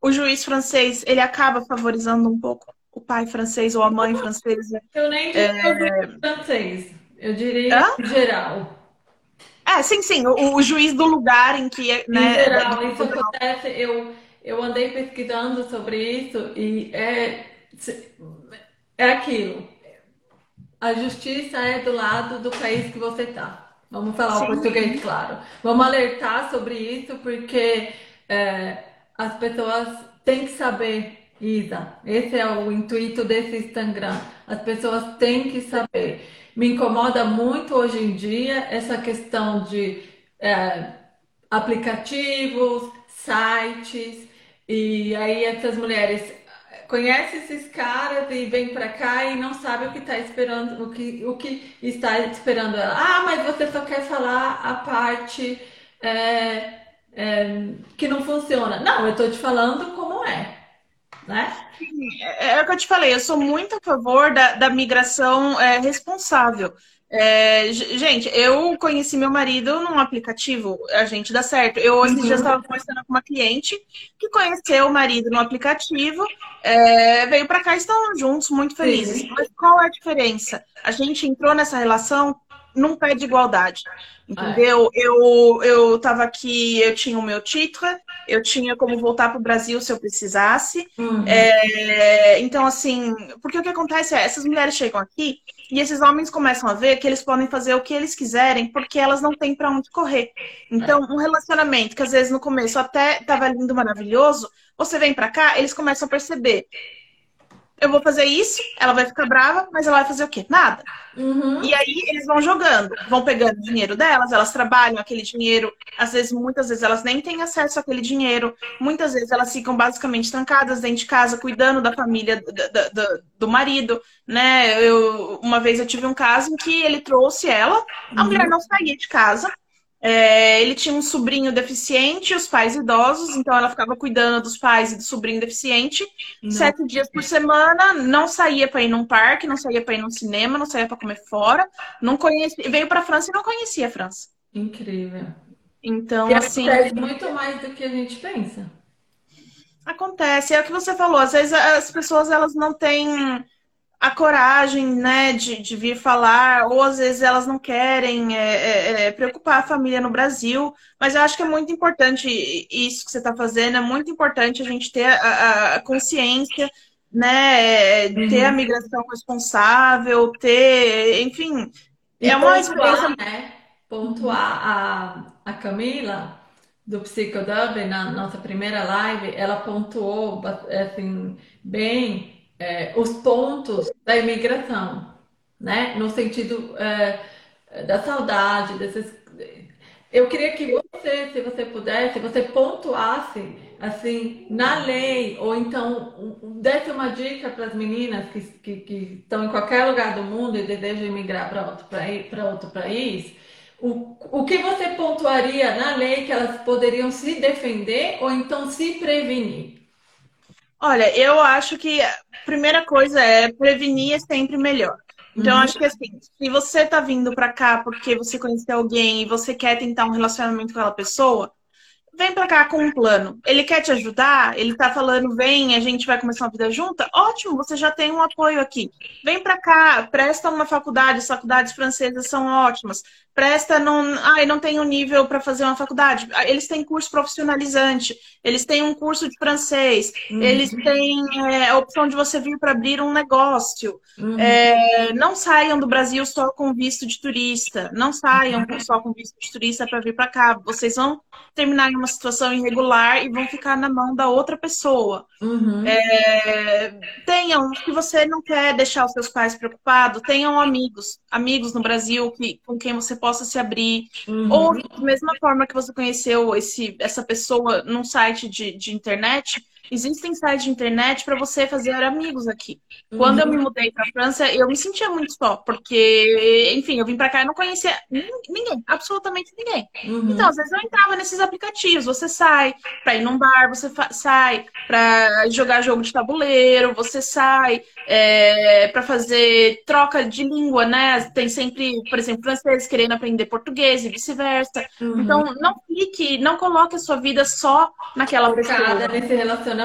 o juiz francês ele acaba favorizando um pouco o pai francês ou a mãe francesa. Eu nem diria o juiz francês. Eu diria Hã? geral. É, sim, sim, o, o juiz do lugar em que, Em né, geral, isso acontece. Eu, eu andei pesquisando sobre isso e é, é aquilo. A justiça é do lado do país que você está. Vamos falar o português, sim, claro. Vamos alertar sobre isso porque é, as pessoas têm que saber, Isa. Esse é o intuito desse Instagram. As pessoas têm que saber. Me incomoda muito hoje em dia essa questão de é, aplicativos, sites, e aí essas mulheres conhecem esses caras e vêm pra cá e não sabem o que está esperando, o que, o que está esperando ela. Ah, mas você só quer falar a parte é, é, que não funciona. Não, eu tô te falando como é, né? É, é o que eu te falei, eu sou muito a favor da, da migração é, responsável. É, gente, eu conheci meu marido num aplicativo, a gente dá certo. Eu dias Uhum. estava conversando com uma cliente que conheceu o marido no aplicativo, é, veio para cá e estão juntos, muito felizes. Sim. Mas qual é a diferença? A gente entrou nessa relação num pé de igualdade, É. entendeu? Eu eu estava aqui, eu tinha o meu título, eu tinha como voltar para o Brasil se eu precisasse. Uhum. É, então, assim, porque o que acontece é, essas mulheres chegam aqui e esses homens começam a ver que eles podem fazer o que eles quiserem porque elas não têm para onde correr. Então, um relacionamento que às vezes no começo até estava lindo, maravilhoso, você vem para cá, eles começam a perceber, eu vou fazer isso, ela vai ficar brava, mas ela vai fazer o quê? Nada. E Uhum. aí eles vão jogando, vão pegando o dinheiro delas, elas trabalham aquele dinheiro, às vezes, muitas vezes elas nem têm acesso àquele dinheiro, muitas vezes elas ficam basicamente trancadas dentro de casa, cuidando da família da- da- do marido, né? Eu, uma vez eu tive um caso em que ele trouxe ela, a mulher Uhum. não saía de casa, é, ele tinha um sobrinho deficiente, os pais idosos, então ela ficava cuidando dos pais e do sobrinho deficiente, Não, sete dias por semana, não saía para ir num parque, não saía para ir num cinema, não saía para comer fora, não conhecia, veio para a França e não conhecia a França. incrível. Então, E assim, acontece muito mais do que a gente pensa. acontece. É o que você falou, às vezes as pessoas elas não têm a coragem, né, de, de vir falar, ou às vezes elas não querem é, é, é, preocupar a família no Brasil, mas eu acho que é muito importante isso que você está fazendo, é muito importante a gente ter a, a- consciência, né, é, ter a Uhum. migração responsável, ter, enfim, E é uma experiência. pontuar, né? Pontuar a, a Camila do Psico Dublin na nossa primeira live, ela pontuou assim, bem é, os pontos da imigração, né? No sentido é, da saudade, desses. Eu queria que você, se você pudesse, você pontuasse assim na lei, ou então desse uma dica para as meninas que, que, que estão em qualquer lugar do mundo e desejam emigrar para outro, para outro país, o, o que você pontuaria na lei que elas poderiam se defender ou então se prevenir? Olha, eu acho que a primeira coisa é prevenir é sempre melhor. Então, Uhum, acho que assim, se você tá vindo pra cá porque você conheceu alguém e você quer tentar um relacionamento com aquela pessoa, Vem pra cá com um plano. Ele quer te ajudar? Ele tá falando, vem, a gente vai começar uma vida junta? Ótimo, você já tem um apoio aqui. Vem pra cá, presta uma faculdade, as faculdades francesas são ótimas. Presta num. Ai, não tem um nível para fazer uma faculdade. Ah, Eles têm curso profissionalizante, eles têm um curso de francês, eles uhum, têm é, a opção de você vir para abrir um negócio. uhum, É, não saiam do Brasil só com visto de turista. Não saiam só com visto de turista para vir para cá. Vocês vão terminar em uma situação irregular e vão ficar na mão da outra pessoa. Uhum, É, tenham, se você não quer deixar os seus pais preocupados, tenham amigos, amigos no Brasil que, com quem você possa se abrir. Ou, uhum, da mesma forma que você conheceu esse, essa pessoa num site de, de internet, existem sites de internet para você fazer amigos aqui. Quando eu me uhum, mudei para a França, eu me sentia muito só, porque, enfim, eu vim para cá e não conhecia nin- ninguém, absolutamente ninguém. Então, uhum, às vezes eu entrava nesses aplicativos. Você sai para ir num bar, você sai para jogar jogo de tabuleiro, você sai para fazer troca de língua, né? Tem sempre, por exemplo, franceses querendo aprender português e vice-versa. uhum. Então, não fique, não coloque a sua vida só naquela focada pessoa. nesse relacionamento,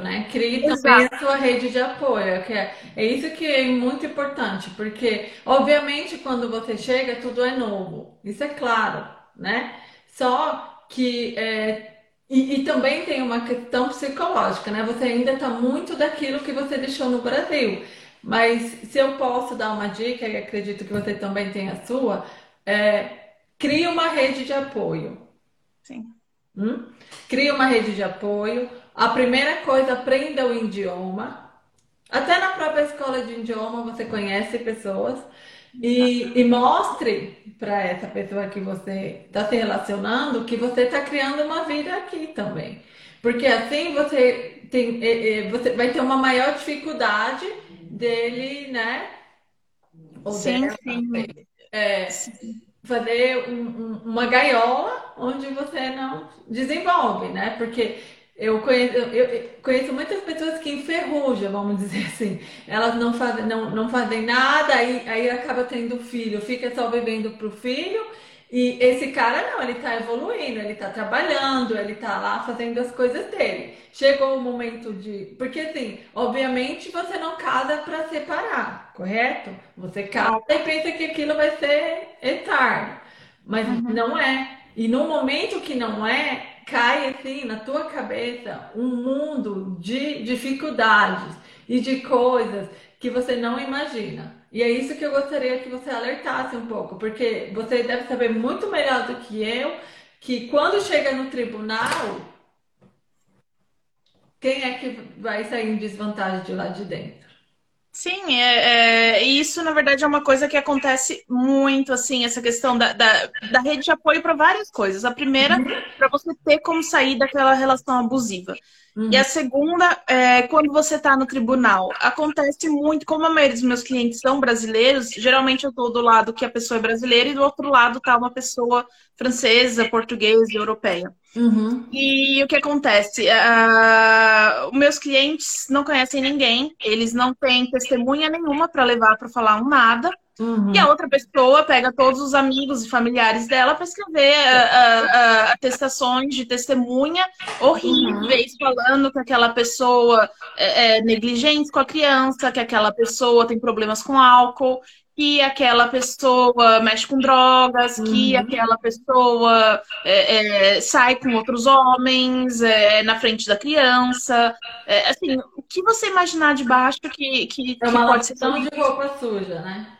né? Crie também Exato. a sua rede de apoio, que é, é isso que é muito importante, porque obviamente quando você chega tudo é novo, isso é claro, né? Só que é, e, e também tem uma questão psicológica, né? Você ainda está muito daquilo que você deixou no Brasil. Mas se eu posso dar uma dica, e acredito que você também tem a sua, é, crie uma rede de apoio. Sim. Hum? Crie uma rede de apoio. A primeira coisa, aprenda o idioma. Até na própria escola de idioma você conhece pessoas. E, e mostre para essa pessoa que você está se relacionando que você está criando uma vida aqui também. Porque assim você, tem, você vai ter uma maior dificuldade dele, né? Ou sim, dela, sim. É, fazer um, um, uma gaiola onde você não desenvolve, né? Porque eu conheço, eu conheço muitas pessoas que enferrujam, vamos dizer <laughs> assim. Elas não fazem, não, não fazem nada, aí, aí acaba tendo filho, fica só vivendo pro filho. E esse cara não, ele tá evoluindo, ele tá trabalhando, ele tá lá fazendo as coisas dele. Chegou o momento de. Porque assim, obviamente você não casa para separar, correto? Você casa e pensa que aquilo vai ser eterno. Mas uhum. não é. E no momento que não é, cai assim na tua cabeça um mundo de dificuldades e de coisas que você não imagina. E é isso que eu gostaria que você alertasse um pouco, porque você deve saber muito melhor do que eu que quando chega no tribunal, quem é que vai sair em desvantagem de lá de dentro? Sim, é, é, isso na verdade é uma coisa que acontece muito, assim, essa questão da, da, da rede de apoio para várias coisas. A primeira, para você ter como sair daquela relação abusiva. Uhum. E a segunda, é, quando você está no tribunal, acontece muito, como a maioria dos meus clientes são brasileiros, geralmente eu estou do lado que a pessoa é brasileira e do outro lado está uma pessoa francesa, portuguesa, europeia. Uhum. E o que acontece? Uh, meus clientes não conhecem ninguém, eles não têm testemunha nenhuma para levar para falar um nada. Uhum. E a outra pessoa pega todos os amigos e familiares dela para escrever uh, uh, atestações de testemunha horríveis, uhum. falando que aquela pessoa é, é negligente com a criança, que aquela pessoa tem problemas com álcool que aquela pessoa mexe com drogas, uhum. que aquela pessoa é, é, sai com outros homens é, na frente da criança. Assim, o que você imaginar de baixo que, que, é uma pode ser tão de roupa suja, né?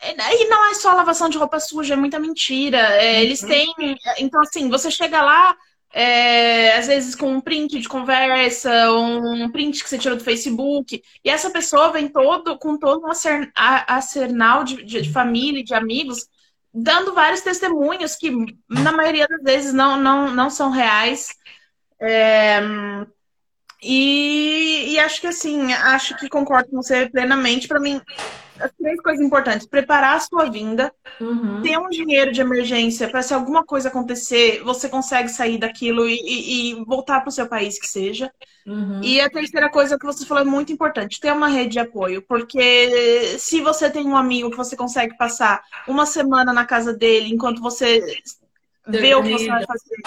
É, e não é só lavação de roupa suja, é muita mentira. É, uhum. Eles têm. Então, assim, você chega lá, é, às vezes com um print de conversa, um print que você tirou do Facebook, e essa pessoa vem todo com todo um arsenal de, de, de família, de amigos, dando vários testemunhos que, na maioria das vezes, não, não, não são reais. É, e, e acho que assim, acho que concordo com você plenamente. Para mim, as três coisas importantes: preparar a sua vinda, uhum. ter um dinheiro de emergência para se alguma coisa acontecer, você consegue sair daquilo e, e, e voltar para o seu país que seja. Uhum. E a terceira coisa que você falou é muito importante: ter uma rede de apoio, porque se você tem um amigo que você consegue passar uma semana na casa dele enquanto você vê o que você vai fazer.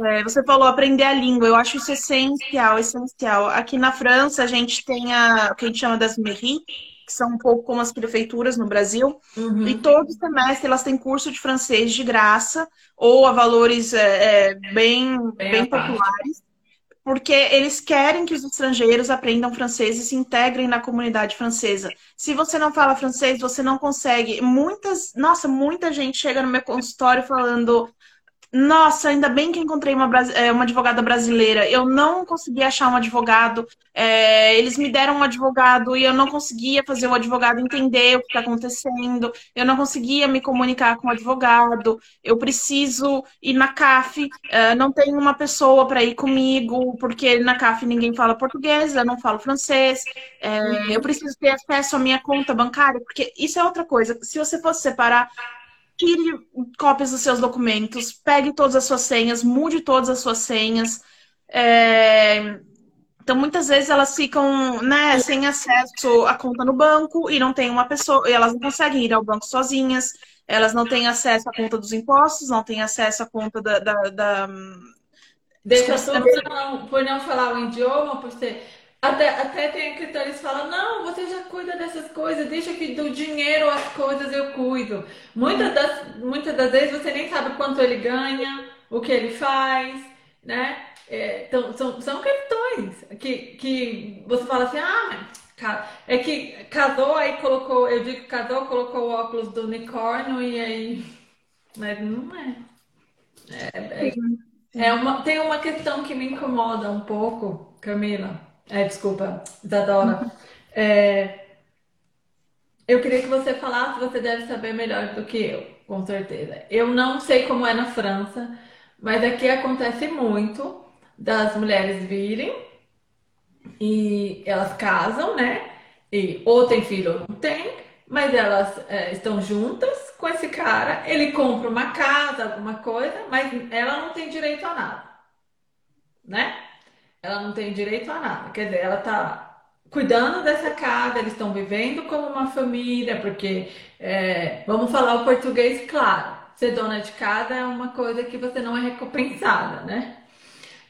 É, você falou aprender a língua, eu acho isso essencial, essencial. Aqui na França, a gente tem a, o que a gente chama das mairies, que são um pouco como as prefeituras no Brasil. Uhum. E todo semestre elas têm curso de francês de graça ou a valores é, é, bem, bem, bem populares. Porque eles querem que os estrangeiros aprendam francês e se integrem na comunidade francesa. Se você não fala francês, você não consegue. Muitas, nossa, muita gente chega no meu consultório falando: nossa, ainda bem que encontrei uma, é, uma advogada brasileira. Eu não consegui achar um advogado. É, eles me deram um advogado e eu não conseguia fazer o advogado entender o que está acontecendo. Eu não conseguia me comunicar com o advogado. Eu preciso ir na CAF. É, não tenho uma pessoa para ir comigo, porque na CAF ninguém fala português, eu não falo francês. É, eu preciso ter acesso à minha conta bancária, porque isso é outra coisa. Se você fosse separar tire cópias dos seus documentos, pegue todas as suas senhas, mude todas as suas senhas. É... Então, muitas vezes elas ficam né, sem acesso à conta no banco e não tem uma pessoa, e elas não conseguem ir ao banco sozinhas, elas não têm acesso à conta dos impostos, não têm acesso à conta da. da, da... Deixa por não, por não falar o idioma, por ser Até, até tem que eles falam, não, você já cuida dessas coisas, deixa que do dinheiro as coisas eu cuido. Muitas das, muitas das vezes você nem sabe quanto ele ganha, o que ele faz, né? É, então, são, são questões que, que você fala assim, ah, é que casou, aí colocou, eu digo casou, colocou o óculos do unicórnio e aí. Mas não é. É, é, é uma, tem uma questão que me incomoda um pouco, Camila. É, desculpa, Isadora. É, eu queria que você falasse, você deve saber melhor do que eu, com certeza. Eu não sei como é na França, mas aqui acontece muito das mulheres virem e elas casam, né? E ou tem filho ou não tem, mas elas é, estão juntas com esse cara, ele compra uma casa, alguma coisa, mas ela não tem direito a nada, né? Ela não tem direito a nada. Quer dizer, ela tá cuidando dessa casa, eles estão vivendo como uma família, porque é, vamos falar o português claro. Ser dona de casa é uma coisa que você não é recompensada, né?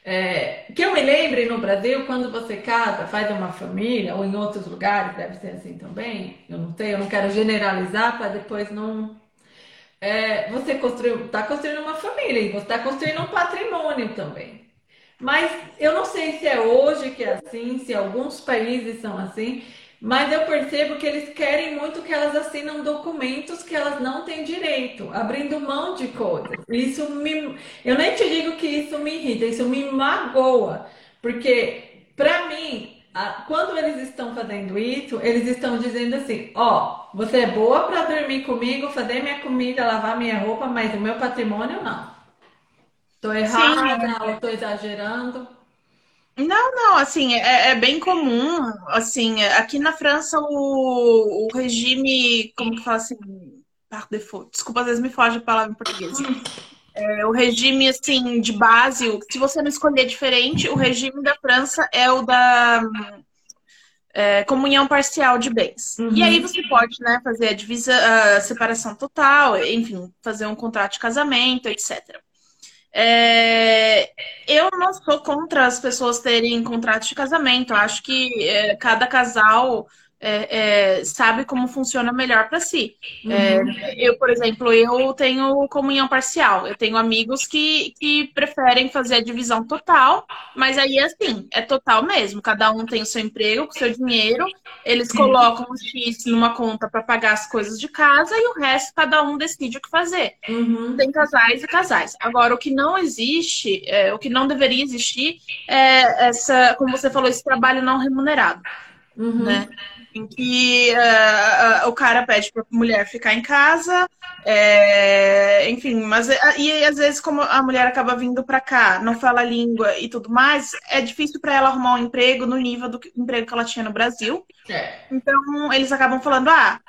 É, que eu me lembre no Brasil, quando você casa, faz uma família, ou em outros lugares deve ser assim também, eu não sei, eu não quero generalizar para depois não. É, você está construindo uma família e você está construindo um patrimônio também. Mas eu não sei se é hoje que é assim, se alguns países são assim, mas eu percebo que eles querem muito que elas assinam documentos que elas não têm direito, abrindo mão de coisas. Isso me, eu nem te digo que isso me irrita, isso me magoa, porque para mim, quando eles estão fazendo isso, eles estão dizendo assim: ó, oh, você é boa para dormir comigo, fazer minha comida, lavar minha roupa, mas o meu patrimônio não. Tô errada, Sim, é. tô exagerando? Não, não, assim, é, é, bem comum, assim, aqui na França o, o regime, como que fala assim, par default, desculpa, às vezes me foge a palavra em português. É, o regime, assim, de base, se você não escolher diferente, o regime da França é o da é, comunhão parcial de bens. Uhum. E aí você pode, né, fazer a divisa, a separação total, enfim, fazer um contrato de casamento, etc. É, eu não sou contra as pessoas terem contratos de casamento. Acho que é, cada casal é, é, sabe como funciona melhor para si. É, uhum. eu, por exemplo, eu tenho comunhão parcial. Eu tenho amigos que, que preferem fazer a divisão total, mas aí assim, é total mesmo. Cada um tem o seu emprego, o seu dinheiro, eles colocam o X numa conta para pagar as coisas de casa e o resto cada um decide o que fazer. Uhum. Tem casais e casais. Agora, o que não existe, é, o que não deveria existir é essa, como você falou, esse trabalho não remunerado. Uhum. Né? Em que uh, uh, o cara pede para a mulher ficar em casa, é, enfim, mas e às vezes como a mulher acaba vindo para cá, não fala a língua e tudo mais, é difícil para ela arrumar um emprego no nível do emprego que ela tinha no Brasil. É. Então eles acabam falando, ah,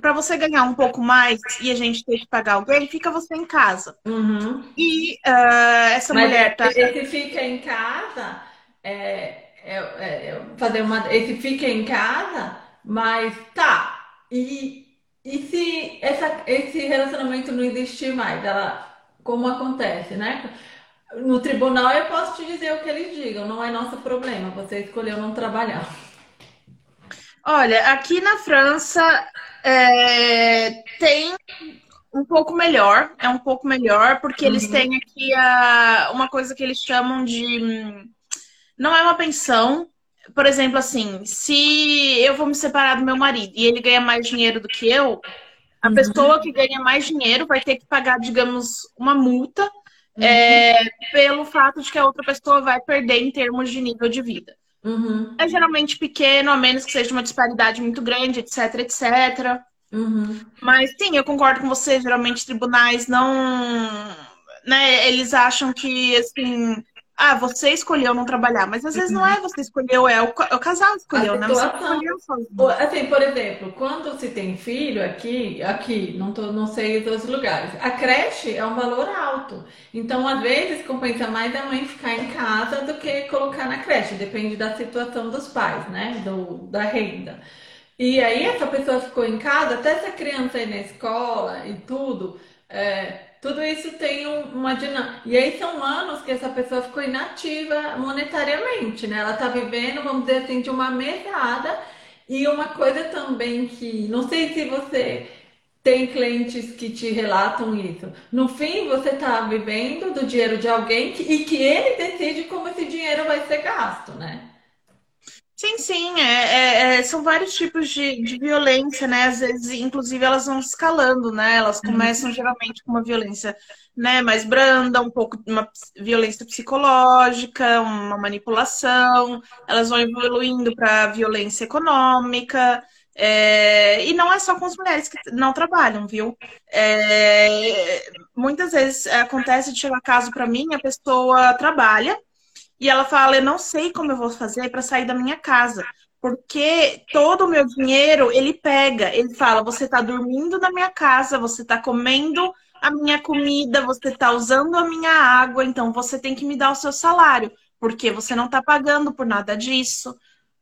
para você ganhar um pouco mais e a gente ter que pagar alguém, fica você em casa. Uhum. E uh, essa mas mulher tá. Esse fica em casa. É é, é, é, fazer uma. Esse fica em casa, mas tá. E, e se essa, esse relacionamento não existir mais, ela, como acontece, né? No tribunal eu posso te dizer o que eles digam, não é nosso problema, você escolheu não trabalhar. Olha, aqui na França é, tem um pouco melhor, é um pouco melhor, porque uhum. eles têm aqui a, uma coisa que eles chamam de não é uma pensão. Por exemplo, assim, se eu vou me separar do meu marido e ele ganha mais dinheiro do que eu, a uhum. pessoa que ganha mais dinheiro vai ter que pagar, digamos, uma multa uhum. é, pelo fato de que a outra pessoa vai perder em termos de nível de vida. Uhum. É geralmente pequeno, a menos que seja uma disparidade muito grande, etc, etc. Uhum. Mas sim, eu concordo com você. Geralmente tribunais não, né? Eles acham que assim ah, você escolheu não trabalhar, mas às vezes não é você escolheu, é o, é o casal escolheu, né? Você escolheu sozinho. Assim, por exemplo, quando se tem filho aqui, aqui, não, tô, não sei em outros lugares, a creche é um valor alto. Então, às vezes, compensa mais a mãe ficar em casa do que colocar na creche, depende da situação dos pais, né? Do, da renda. E aí, essa pessoa ficou em casa, até essa criança ir na escola e tudo. É, tudo isso tem um, uma dinâmica. E aí são anos que essa pessoa ficou inativa monetariamente, né? Ela tá vivendo, vamos dizer assim, de uma mesada. E uma coisa também que, não sei se você tem clientes que te relatam isso. No fim, você está vivendo do dinheiro de alguém que, e que ele decide como esse dinheiro vai ser gasto, né? Sim, sim, é, é, é, são vários tipos de, de violência, né? Às vezes, inclusive, elas vão escalando, né? Elas uhum. começam geralmente com uma violência né, mais branda, um pouco uma violência psicológica, uma manipulação, elas vão evoluindo para violência econômica. É, e não é só com as mulheres que não trabalham, viu? É, muitas vezes acontece de chegar caso para mim, a pessoa trabalha, e ela fala: Eu não sei como eu vou fazer para sair da minha casa. Porque todo o meu dinheiro ele pega. Ele fala: Você está dormindo na minha casa, você está comendo a minha comida, você está usando a minha água, então você tem que me dar o seu salário. Porque você não está pagando por nada disso.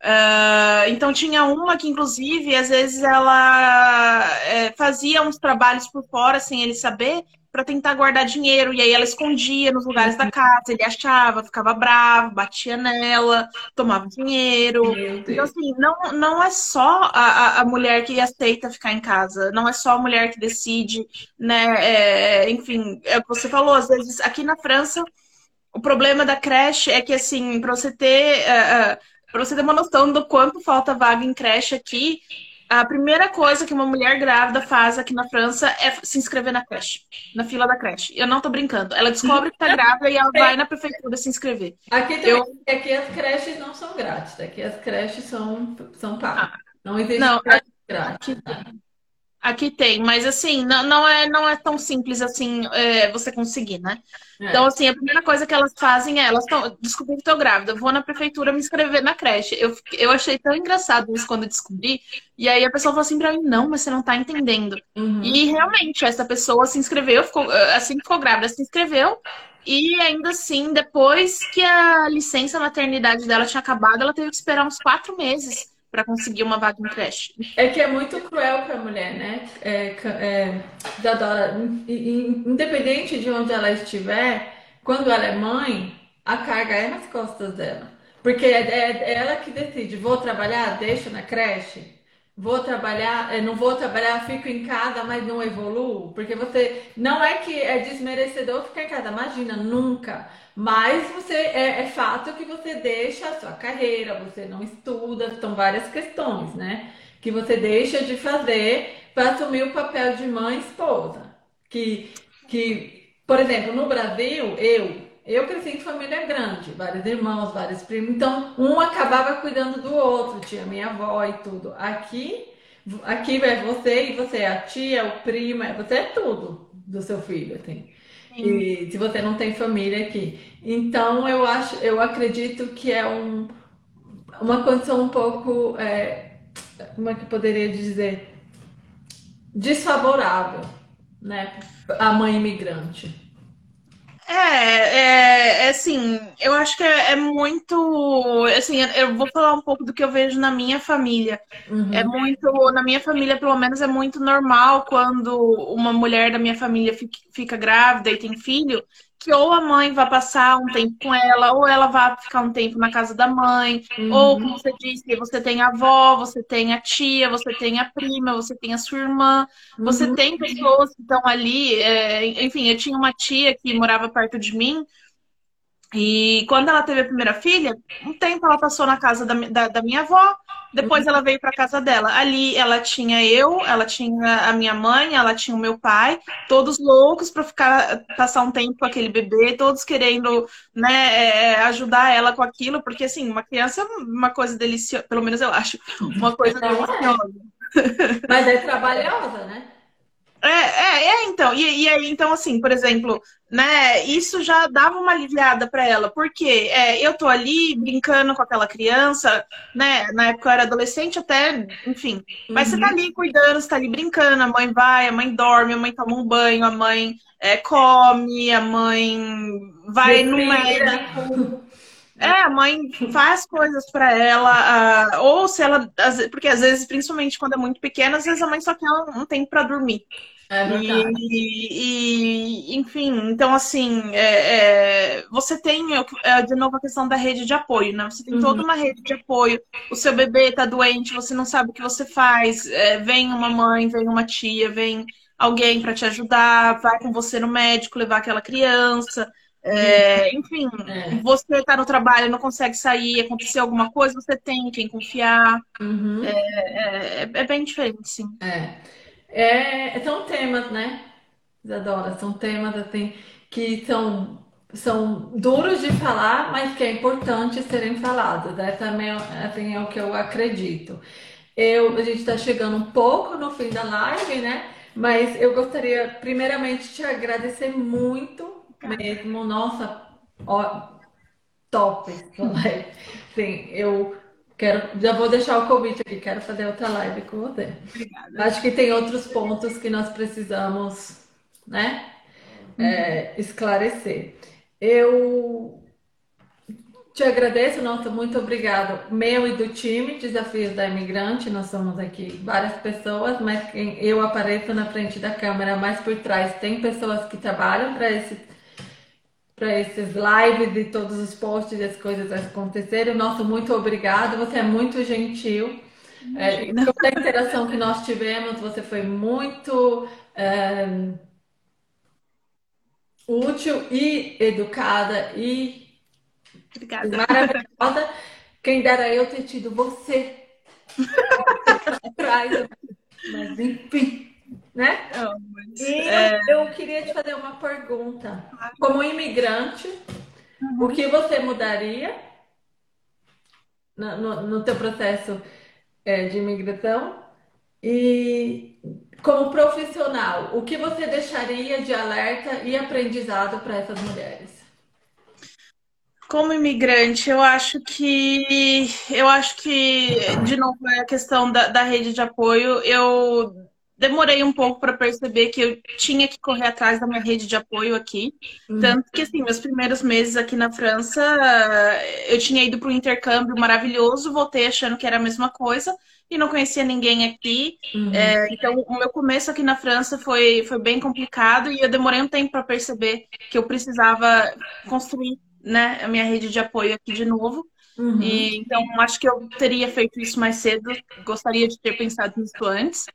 Uh, então tinha uma que, inclusive, às vezes ela é, fazia uns trabalhos por fora sem ele saber, para tentar guardar dinheiro. E aí ela escondia nos lugares da casa, ele achava, ficava bravo, batia nela, tomava dinheiro. Então, assim, não, não é só a, a mulher que aceita ficar em casa, não é só a mulher que decide, né? É, enfim, é o que você falou, às vezes aqui na França. O problema da creche é que, assim, para você ter, uh, uh, para você ter uma noção do quanto falta vaga em creche aqui, a primeira coisa que uma mulher grávida faz aqui na França é se inscrever na creche, na fila da creche. Eu não tô brincando. Ela descobre que tá <laughs> grávida e ela vai na prefeitura se inscrever. Aqui, também, Eu... aqui as creches não são grátis, aqui as creches são, são pagas. Ah, não existe não, creche grátis. Aqui, tá? Aqui tem, mas assim, não, não, é, não é tão simples assim é, você conseguir, né? É. Então, assim, a primeira coisa que elas fazem é, elas estão, descobri que estou grávida, vou na prefeitura me inscrever na creche. Eu, eu achei tão engraçado isso quando eu descobri. E aí a pessoa falou assim pra mim, não, mas você não tá entendendo. Uhum. E realmente, essa pessoa se inscreveu, ficou, assim que ficou grávida, se inscreveu. E ainda assim, depois que a licença maternidade dela tinha acabado, ela teve que esperar uns quatro meses para conseguir uma vaga em creche. É que é muito cruel para a mulher, né? É, é, Dadora, independente de onde ela estiver, quando ela é mãe, a carga é nas costas dela. Porque é, é, é ela que decide, vou trabalhar, deixo na creche. Vou trabalhar, não vou trabalhar, fico em casa, mas não evoluo. Porque você. Não é que é desmerecedor ficar em casa, imagina, nunca. Mas você é, é, fato que você deixa a sua carreira, você não estuda, são várias questões, né? Que você deixa de fazer para assumir o papel de mãe e esposa. Que, que, por exemplo, no Brasil, eu, eu cresci em família grande, vários irmãos, vários primos, então um acabava cuidando do outro, tinha minha avó e tudo. Aqui, aqui é você e você é a tia, o primo, é, você é tudo do seu filho, assim. E se você não tem família aqui. Então eu acho, eu acredito que é um, uma condição um pouco, é, como é que eu poderia dizer, desfavorável, né, a mãe imigrante. É, é, é assim, eu acho que é, é, muito. Assim, eu vou falar um pouco do que eu vejo na minha família. Uhum. É muito. Na minha família, pelo menos, é muito normal quando uma mulher da minha família fica, fica grávida e tem filho, que ou a mãe vai passar um tempo com ela, ou ela vai ficar um tempo na casa da mãe, uhum. ou como você disse, você tem a avó, você tem a tia, você tem a prima, você tem a sua irmã, uhum. você tem pessoas que estão ali. É, enfim, eu tinha uma tia que morava perto de mim. E quando ela teve a primeira filha, um tempo ela passou na casa da, da, da minha avó, depois ela veio para casa dela. Ali ela tinha eu, ela tinha a minha mãe, ela tinha o meu pai, todos loucos para ficar passar um tempo com aquele bebê, todos querendo, né, é, é, ajudar ela com aquilo, porque assim, uma criança é uma coisa deliciosa, pelo menos eu acho, uma coisa é. deliciosa. Mas é trabalhosa, né? É, é, é, então. E, e aí, então, assim, por exemplo, né, isso já dava uma aliviada para ela, porque é, eu tô ali brincando com aquela criança, né? Na época eu era adolescente, até, enfim. Mas uhum. você tá uhum. ali cuidando, você tá ali brincando, a mãe vai, a mãe dorme, a mãe toma um banho, a mãe é, come, a mãe vai no médico. É, a mãe faz coisas para ela, ou se ela. Porque às vezes, principalmente quando é muito pequena, às vezes a mãe só quer um tempo para dormir. É verdade. E, e, enfim, então assim, é, é, você tem é, de novo a questão da rede de apoio, né? Você tem uhum. toda uma rede de apoio. O seu bebê tá doente, você não sabe o que você faz. É, vem uma mãe, vem uma tia, vem alguém para te ajudar, vai com você no médico, levar aquela criança. É, enfim, é. você está no trabalho, não consegue sair, aconteceu alguma coisa, você tem quem confiar. Uhum. É, é, é, bem diferente, sim. É. É, são temas, né, Isadora? São temas assim que são, são duros de falar, mas que é importante serem falados. Né? Também assim, é o que eu acredito. Eu, a gente está chegando um pouco no fim da live, né? Mas eu gostaria, primeiramente, te agradecer muito mesmo. Nossa, ó, top Sim, eu Quero, já vou deixar o convite aqui, quero fazer outra live com você. Obrigada. Acho que tem outros pontos que nós precisamos, né, uhum. é, esclarecer. Eu te agradeço, nossa, muito obrigado. Meu e do time Desafios da Imigrante, nós somos aqui várias pessoas, mas eu apareço na frente da câmera, mais por trás tem pessoas que trabalham para esse para esses lives e todos os posts e as coisas acontecerem. Nosso muito obrigado, você é muito gentil. É, toda a interação que nós tivemos, você foi muito é, útil e educada e Obrigada. maravilhosa. Quem dera eu ter tido você <laughs> atrás, mas enfim né? Não, mas, e é... eu queria te fazer uma pergunta. Como imigrante, uhum. o que você mudaria no, no, no teu processo é, de imigração? E como profissional, o que você deixaria de alerta e aprendizado para essas mulheres? Como imigrante, eu acho que eu acho que de novo é a questão da, da rede de apoio. Eu demorei um pouco para perceber que eu tinha que correr atrás da minha rede de apoio aqui. Uhum. Tanto que, assim, meus primeiros meses aqui na França, eu tinha ido para um intercâmbio maravilhoso, voltei achando que era a mesma coisa e não conhecia ninguém aqui. Uhum. É, então, o meu começo aqui na França foi, foi bem complicado e eu demorei um tempo para perceber que eu precisava construir né, a minha rede de apoio aqui de novo. Uhum. E, então, acho que eu teria feito isso mais cedo, gostaria de ter pensado nisso antes.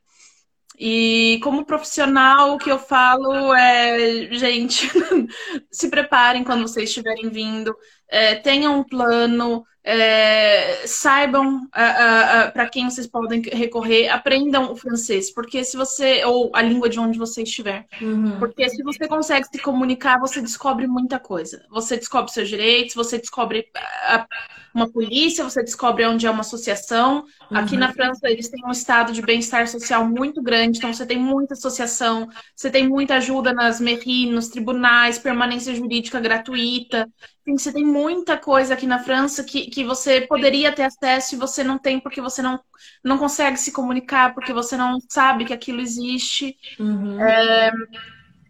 E como profissional, o que eu falo é, gente, <laughs> se preparem quando vocês estiverem vindo, é, tenham um plano, é, saibam para quem vocês podem recorrer, aprendam o francês, porque se você, ou a língua de onde você estiver, uhum. porque se você consegue se comunicar, você descobre muita coisa. Você descobre seus direitos, você descobre a, uma polícia, você descobre onde é uma associação. Uhum. Aqui na França, eles têm um estado de bem-estar social muito grande, então você tem muita associação, você tem muita ajuda nas mairies, nos tribunais, permanência jurídica gratuita. Você tem muita coisa aqui na França que, que você poderia ter acesso e você não tem porque você não, não consegue se comunicar, porque você não sabe que aquilo existe. Uhum. É...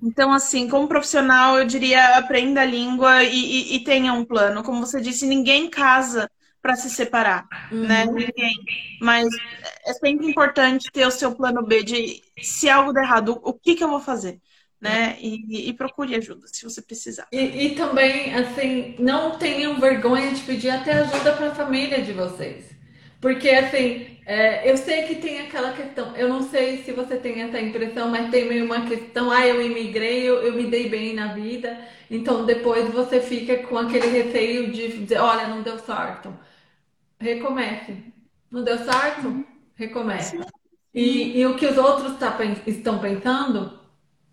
Então, assim, como profissional, eu diria aprenda a língua e, e, e tenha um plano. Como você disse, ninguém casa para se separar, uhum. né? Ninguém. Mas é sempre importante ter o seu plano B de se algo der errado, o que, que eu vou fazer? Né? E, e procure ajuda se você precisar. E, e também, assim, não tenham vergonha de pedir até ajuda para a família de vocês. Porque, assim, é, eu sei que tem aquela questão, eu não sei se você tem essa impressão, mas tem meio uma questão, ah, eu imigrei, eu, eu me dei bem na vida, então depois você fica com aquele receio de dizer, olha, não deu certo. Recomece. Não deu certo? Recomece. E, e o que os outros tá, estão pensando,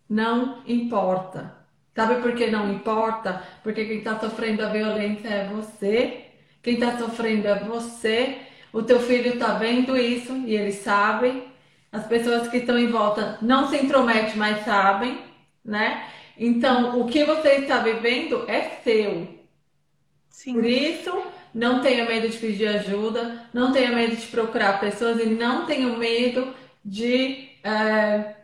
não importa. Sabe por que não importa? Porque quem está sofrendo a violência é você, quem está sofrendo é você o teu filho está vendo isso e ele sabe. As pessoas que estão em volta não se intrometem, mas sabem, né? Então, o que você está vivendo é seu. Sim. Por isso, não tenha medo de pedir ajuda, não tenha medo de procurar pessoas e não tenha medo de é,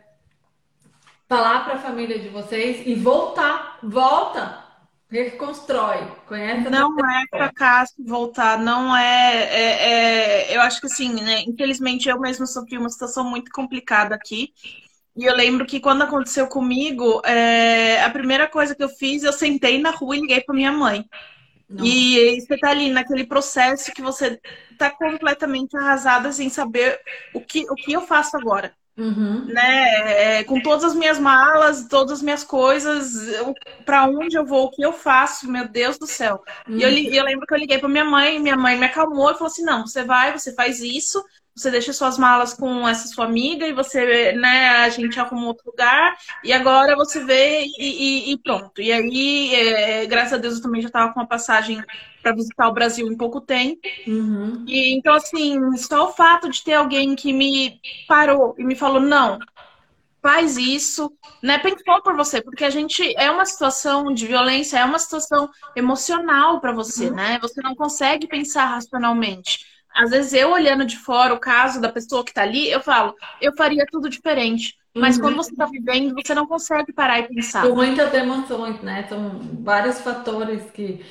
falar para a família de vocês e voltar. Volta! reconstrói. Conhece Não é fracasso voltar, não é, é, é, Eu acho que assim, né? Infelizmente eu mesma sofri uma situação muito complicada aqui. E eu lembro que quando aconteceu comigo, é, a primeira coisa que eu fiz, eu sentei na rua e liguei para minha mãe. Não. E você tá ali naquele processo que você tá completamente arrasada sem saber o que, o que eu faço agora. Uhum. Né? É, com todas as minhas malas, todas as minhas coisas, para onde eu vou, o que eu faço, meu Deus do céu. Uhum. E eu, uhum. eu lembro que eu liguei para minha mãe, minha mãe me acalmou e falou assim: não, você vai, você faz isso, você deixa suas malas com essa sua amiga e você, né, a gente arruma outro lugar e agora você vê e, e, e pronto. E aí, é, graças a Deus, eu também já estava com uma passagem para visitar o Brasil em pouco tempo. Uhum. E então, assim, só o fato de ter alguém que me parou e me falou, não, faz isso, né? Pensou por você, porque a gente é uma situação de violência, é uma situação emocional para você, uhum. né? Você não consegue pensar racionalmente às vezes eu olhando de fora o caso da pessoa que tá ali, eu falo, eu faria tudo diferente. Mas uhum. quando você tá vivendo, você não consegue parar e pensar. Com muitas emoções, né? São vários fatores que,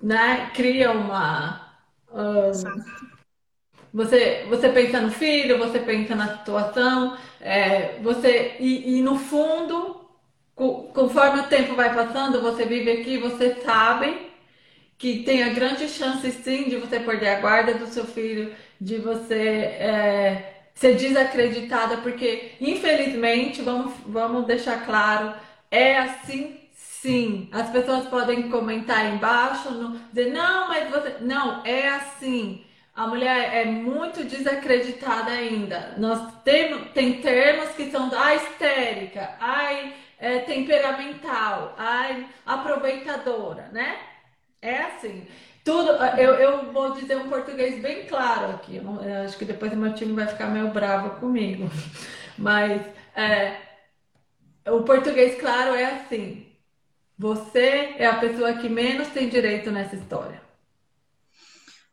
né, criam uma. Um, você, você pensa no filho, você pensa na situação, é, você e, e no fundo, conforme o tempo vai passando, você vive aqui, você sabe que tem a grande chance sim de você perder a guarda do seu filho, de você é, ser desacreditada, porque infelizmente, vamos, vamos deixar claro, é assim sim. As pessoas podem comentar embaixo, não, dizer, não, mas você. Não, é assim. A mulher é muito desacreditada ainda. Nós temos, tem termos que são ai histérica, ai é, temperamental, ai aproveitadora, né? É assim. Tudo, eu, eu vou dizer um português bem claro aqui. Eu acho que depois o meu time vai ficar meio bravo comigo. <laughs> Mas é, o português claro é assim. Você é a pessoa que menos tem direito nessa história.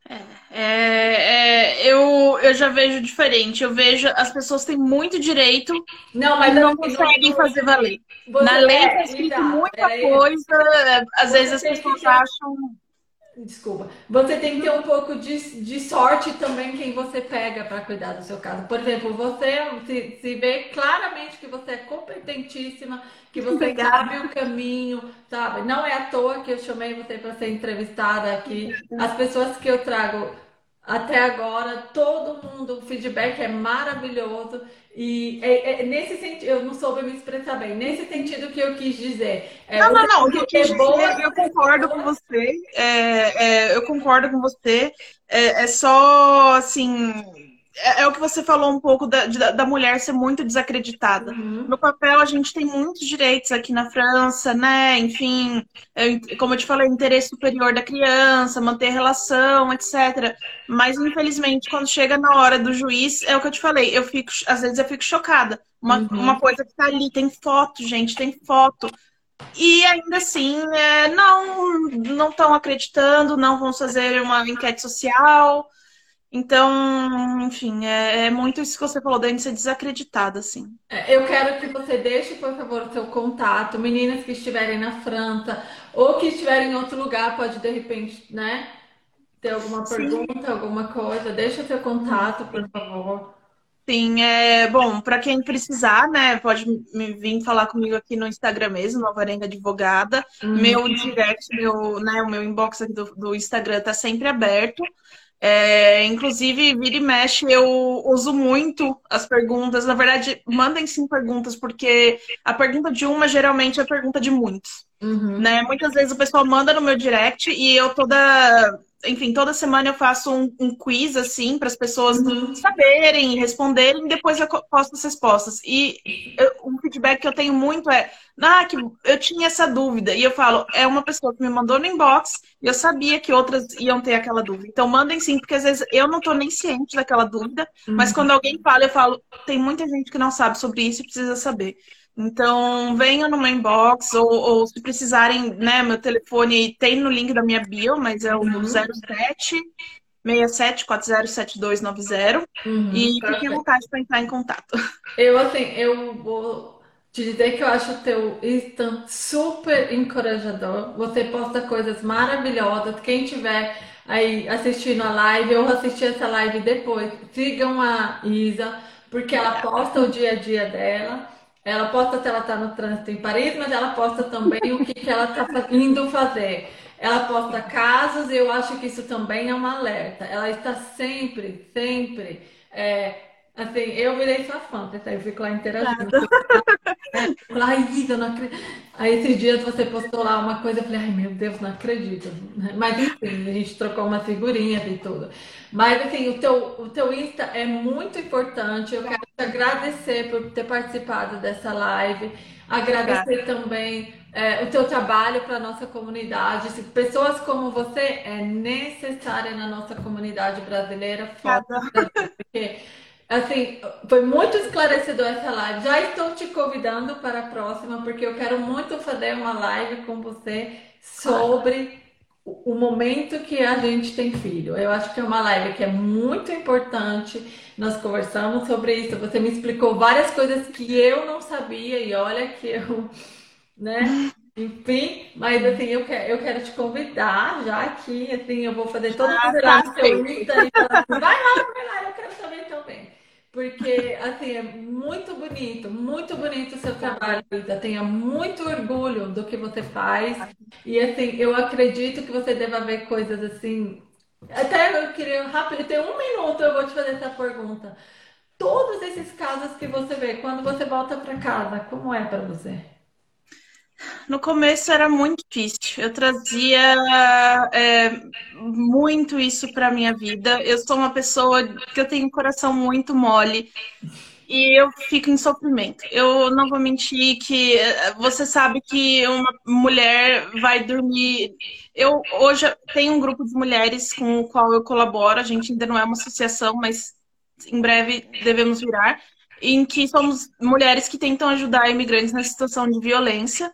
É, é, é, eu, eu já vejo diferente. Eu vejo as pessoas têm muito direito, não, mas não conseguem fazer valer. Na lei está escrito muita coisa, às vezes as pessoas acham. Desculpa. Você tem que ter um pouco de, de sorte também quem você pega para cuidar do seu caso. Por exemplo, você se, se vê claramente que você é competentíssima, que você Obrigada. sabe o caminho, sabe? Não é à toa que eu chamei você para ser entrevistada aqui. As pessoas que eu trago até agora, todo mundo, o feedback é maravilhoso. E é, é, nesse sentido, eu não soube me expressar bem. Nesse sentido que eu quis dizer. É, não, não, não. O que eu quis é boa, dizer, eu concordo com você. É, é, eu concordo com você. É, é só assim é, é, o que você falou um pouco da, da mulher ser muito desacreditada. Uhum. No papel, a gente tem muitos direitos aqui na França, né? Enfim, é, como eu te falei, interesse superior da criança, manter relação, etc. Mas, infelizmente, quando chega na hora do juiz, é o que eu te falei, eu fico, às vezes eu fico chocada. Uma, uhum. uma coisa que tá ali, tem foto, gente, tem foto. E ainda assim, é, não não estão acreditando, não vão fazer uma enquete social. Então, enfim, é, é, muito isso que você falou, Dani, ser desacreditada, assim. É, eu quero que você deixe, por favor, o seu contato, meninas que estiverem na França ou que estiverem em outro lugar, pode de repente, né, ter alguma pergunta, Sim. alguma coisa, deixa o seu contato, por favor. Sim, é bom, para quem precisar, né, pode me vir falar comigo aqui no Instagram mesmo, Nova Arenga Advogada. Uhum. Meu direct, meu, né, o meu inbox aqui do, do Instagram tá sempre aberto. É, inclusive, vira e mexe, eu uso muito as perguntas. Na verdade, mandem sim perguntas, porque a pergunta de uma geralmente é a pergunta de muitos. Uhum. Né? Muitas vezes o pessoal manda no meu direct e eu toda enfim, toda semana eu faço um, um quiz, assim, para as pessoas uhum. saberem, responderem, e depois eu posto as respostas. E eu, um feedback que eu tenho muito é, ah, que eu tinha essa dúvida. E eu falo, é uma pessoa que me mandou no inbox, e eu sabia que outras iam ter aquela dúvida. Então, mandem sim, porque às vezes eu não estou nem ciente daquela dúvida, uhum. mas quando alguém fala, eu falo, tem muita gente que não sabe sobre isso e precisa saber. Então, venham no meu inbox, ou, ou, se precisarem, né, meu telefone tem no link da minha bio, mas é o uhum. 07 67407290 uhum, e fiquem à vontade para entrar em contato. Eu, assim, eu vou te dizer que eu acho o teu Insta super encorajador. Você posta coisas maravilhosas. Quem tiver aí assistindo a live ou assistir essa live depois, sigam a Isa, porque ela posta o dia a dia dela. Ela posta se ela está no trânsito em Paris, mas ela posta também o que, que ela está indo fazer. Ela posta casos e eu acho que isso também é um alerta. Ela está sempre, sempre é, Assim, eu virei sua fã, eu fico lá interagindo. <laughs> Ai, Isa, não acredito. Aí esses dias você postou lá uma coisa, eu falei, ai meu Deus, não acredito. <laughs> Mas enfim, a gente trocou uma figurinha e tudo. Mas assim, o teu, o teu Insta é muito importante. Eu quero te agradecer por ter participado dessa live. Agradecer também é, o teu trabalho para a nossa comunidade. Pessoas como você é necessária na nossa comunidade brasileira, fora porque Assim, foi muito esclarecedor essa live. Já estou te convidando para a próxima, porque eu quero muito fazer uma live com você sobre o momento que a gente tem filho. Eu acho que é uma live que é muito importante. Nós conversamos sobre isso. Você me explicou várias coisas que eu não sabia, e olha que eu, né? Enfim, mas assim, eu quero, eu quero te convidar já aqui, assim, eu vou fazer todo ah, o tá seu Insta vai lá, vai lá, eu quero saber também. Porque, assim, é muito bonito, muito bonito o seu trabalho, Lisa. Tenha muito orgulho do que você faz. E, assim, eu acredito que você deva ver coisas assim. Até eu queria rápido, tem um minuto, eu vou te fazer essa pergunta. Todos esses casos que você vê, quando você volta para casa, como é para você? No começo era muito difícil. Eu trazia é, muito isso para minha vida. Eu sou uma pessoa que eu tenho um coração muito mole e eu fico em sofrimento. Eu não vou mentir que é, você sabe que uma mulher vai dormir. Eu hoje tenho um grupo de mulheres com o qual eu colaboro. A gente ainda não é uma associação, mas em breve devemos virar. Em que somos mulheres que tentam ajudar imigrantes na situação de violência.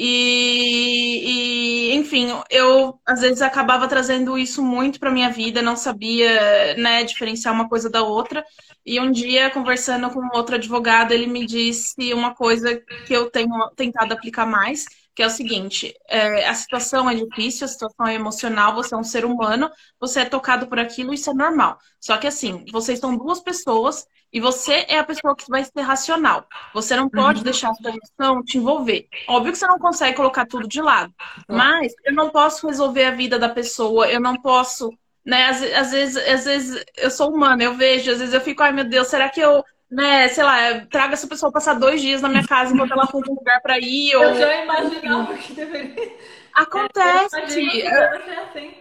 E, e, enfim, eu às vezes acabava trazendo isso muito para minha vida, não sabia, né, diferenciar uma coisa da outra. E um dia, conversando com outro advogado, ele me disse uma coisa que eu tenho tentado aplicar mais, que é o seguinte: é, a situação é difícil, a situação é emocional, você é um ser humano, você é tocado por aquilo, isso é normal. Só que assim, vocês são duas pessoas e você é a pessoa que vai ser racional. Você não pode uhum. deixar a sua emoção te envolver. Óbvio que você não consegue colocar tudo de lado, uhum. mas eu não posso resolver a vida da pessoa, eu não posso. Né? Às, às, vezes, às vezes eu sou humana, eu vejo, às vezes eu fico, ai meu Deus, será que eu né, sei lá, traga essa pessoa passar dois dias na minha casa enquanto ela arruma um lugar para ir. Ou... Eu já imaginava que deveria. Acontece. assim.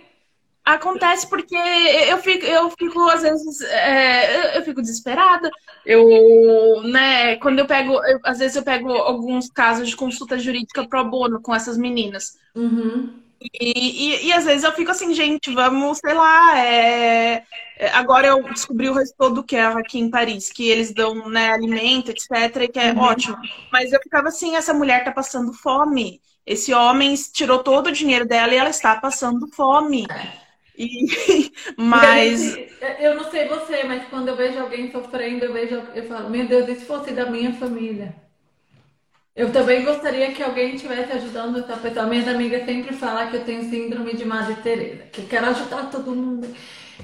Acontece porque eu fico, eu fico às vezes, é, eu fico desesperada. Eu, né, quando eu pego, eu, às vezes eu pego alguns casos de consulta jurídica pro bono com essas meninas. Uhum. E, e, e, às vezes eu fico assim, gente, vamos, sei lá. É... é agora eu descobri o resto do Care aqui em Paris, que eles dão né, alimento, etc., e que é uhum. ótimo. Mas eu ficava assim, essa mulher tá passando fome. Esse homem tirou todo o dinheiro dela e ela está passando fome. E... <laughs> mas. Eu não sei você, mas quando eu vejo alguém sofrendo, eu vejo, eu falo, meu Deus, e se fosse da minha família? Eu também gostaria que alguém estivesse ajudando essa pessoa. Minhas amigas sempre falam que eu tenho síndrome de Madre Teresa, que eu quero ajudar todo mundo.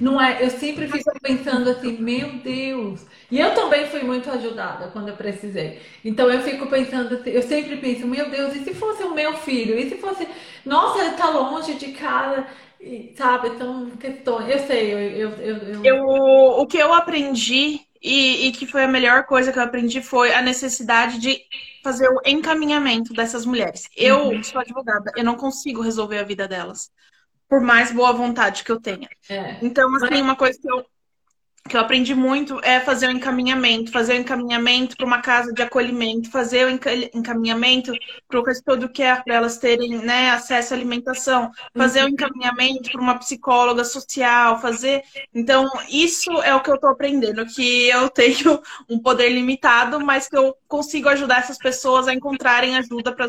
Não é, eu sempre fico pensando assim, meu Deus. E eu também fui muito ajudada quando eu precisei. Então eu fico pensando, assim, eu sempre penso, meu Deus, e se fosse o meu filho? E se fosse, nossa, ele tá longe de casa, e, sabe? Então, questões. Eu sei, eu, eu, eu, eu... eu o que eu aprendi e, e, que foi a melhor coisa que eu aprendi foi a necessidade de fazer o encaminhamento dessas mulheres. Eu uhum. sou advogada, eu não consigo resolver a vida delas, por mais boa vontade que eu tenha. É. Então, assim, uma coisa que eu que eu aprendi muito é fazer o encaminhamento, fazer o encaminhamento para uma casa de acolhimento, fazer o encaminhamento para o resto do que é para elas terem né, acesso à alimentação, fazer o uhum. encaminhamento para uma psicóloga social, fazer. Então, isso é o que eu estou aprendendo, que eu tenho um poder limitado, mas que eu consigo ajudar essas pessoas a encontrarem ajuda para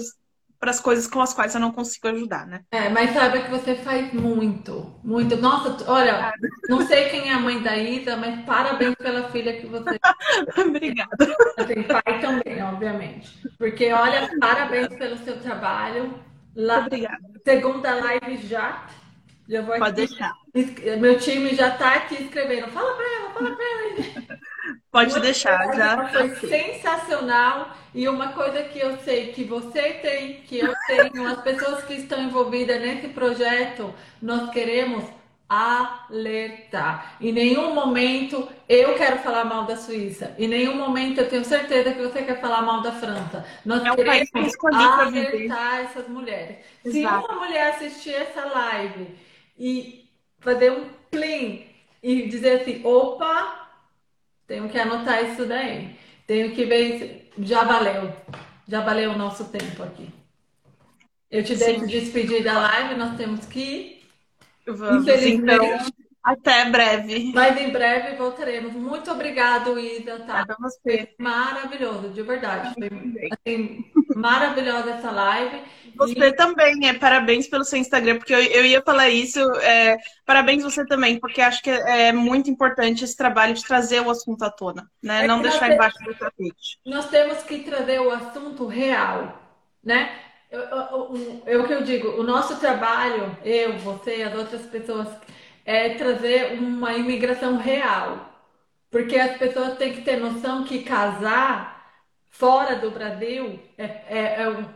para as coisas com as quais eu não consigo ajudar, né? É, mas saiba que você faz muito, muito. Nossa, olha, <laughs> não sei quem é a mãe da Isa, mas parabéns pela filha que você <laughs> Obrigada. tem. Pai também, obviamente. Porque, olha, parabéns pelo seu trabalho. La... Obrigada. Segunda live já. Já vou Pode aqui. deixar. Meu time já tá aqui escrevendo. Fala pra ela, fala pra ela. <laughs> Pode deixar, já. Foi sensacional. E uma coisa que eu sei que você tem, que eu tenho, as pessoas que estão envolvidas nesse projeto, nós queremos alertar. Em nenhum momento eu quero falar mal da Suíça. Em nenhum momento eu tenho certeza que você quer falar mal da França. Nós É que queremos viver. alertar essas mulheres. Se Exato. uma mulher assistir essa live e fazer um plim e dizer assim, opa, tenho que anotar isso daí. Tenho que ver. Já valeu. Já valeu o nosso tempo aqui. Eu te Sim. deixo despedir da live, nós temos que ir. Vamos, Infelizmente. então. Até breve. Mas em breve voltaremos. Muito obrigado, Isa. Tá? Obrigada a você. Maravilhoso, de verdade. Foi assim, maravilhosa essa live. Você também, é parabéns pelo seu Instagram, porque eu, eu ia falar isso. é, parabéns você também, porque acho que é muito importante esse trabalho de trazer o assunto à tona, né? É Não deixar embaixo do tapete. nós temos que trazer o assunto real, né? É o que eu digo, o nosso trabalho, eu, você, as outras pessoas, é trazer uma imigração real. Porque as pessoas têm que ter noção que casar fora do Brasil é, é, é um-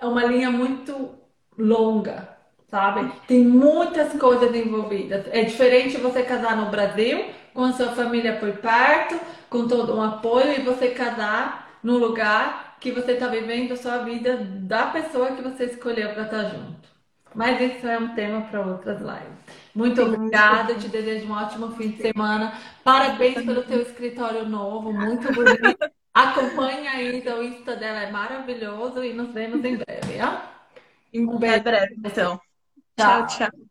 é uma linha muito longa, sabe? Tem muitas coisas envolvidas. É diferente você casar no Brasil, com a sua família por perto, com todo um apoio, e você casar num lugar que você está vivendo a sua vida da pessoa que você escolheu para estar junto. Mas isso é um tema para outras lives. Muito obrigada, te desejo um ótimo fim de semana. Parabéns pelo teu escritório novo, muito bonito. <laughs> Acompanha ainda, o Insta dela é maravilhoso e nos vemos em breve, ó. Beijo. breve, então. Tchau. tchau.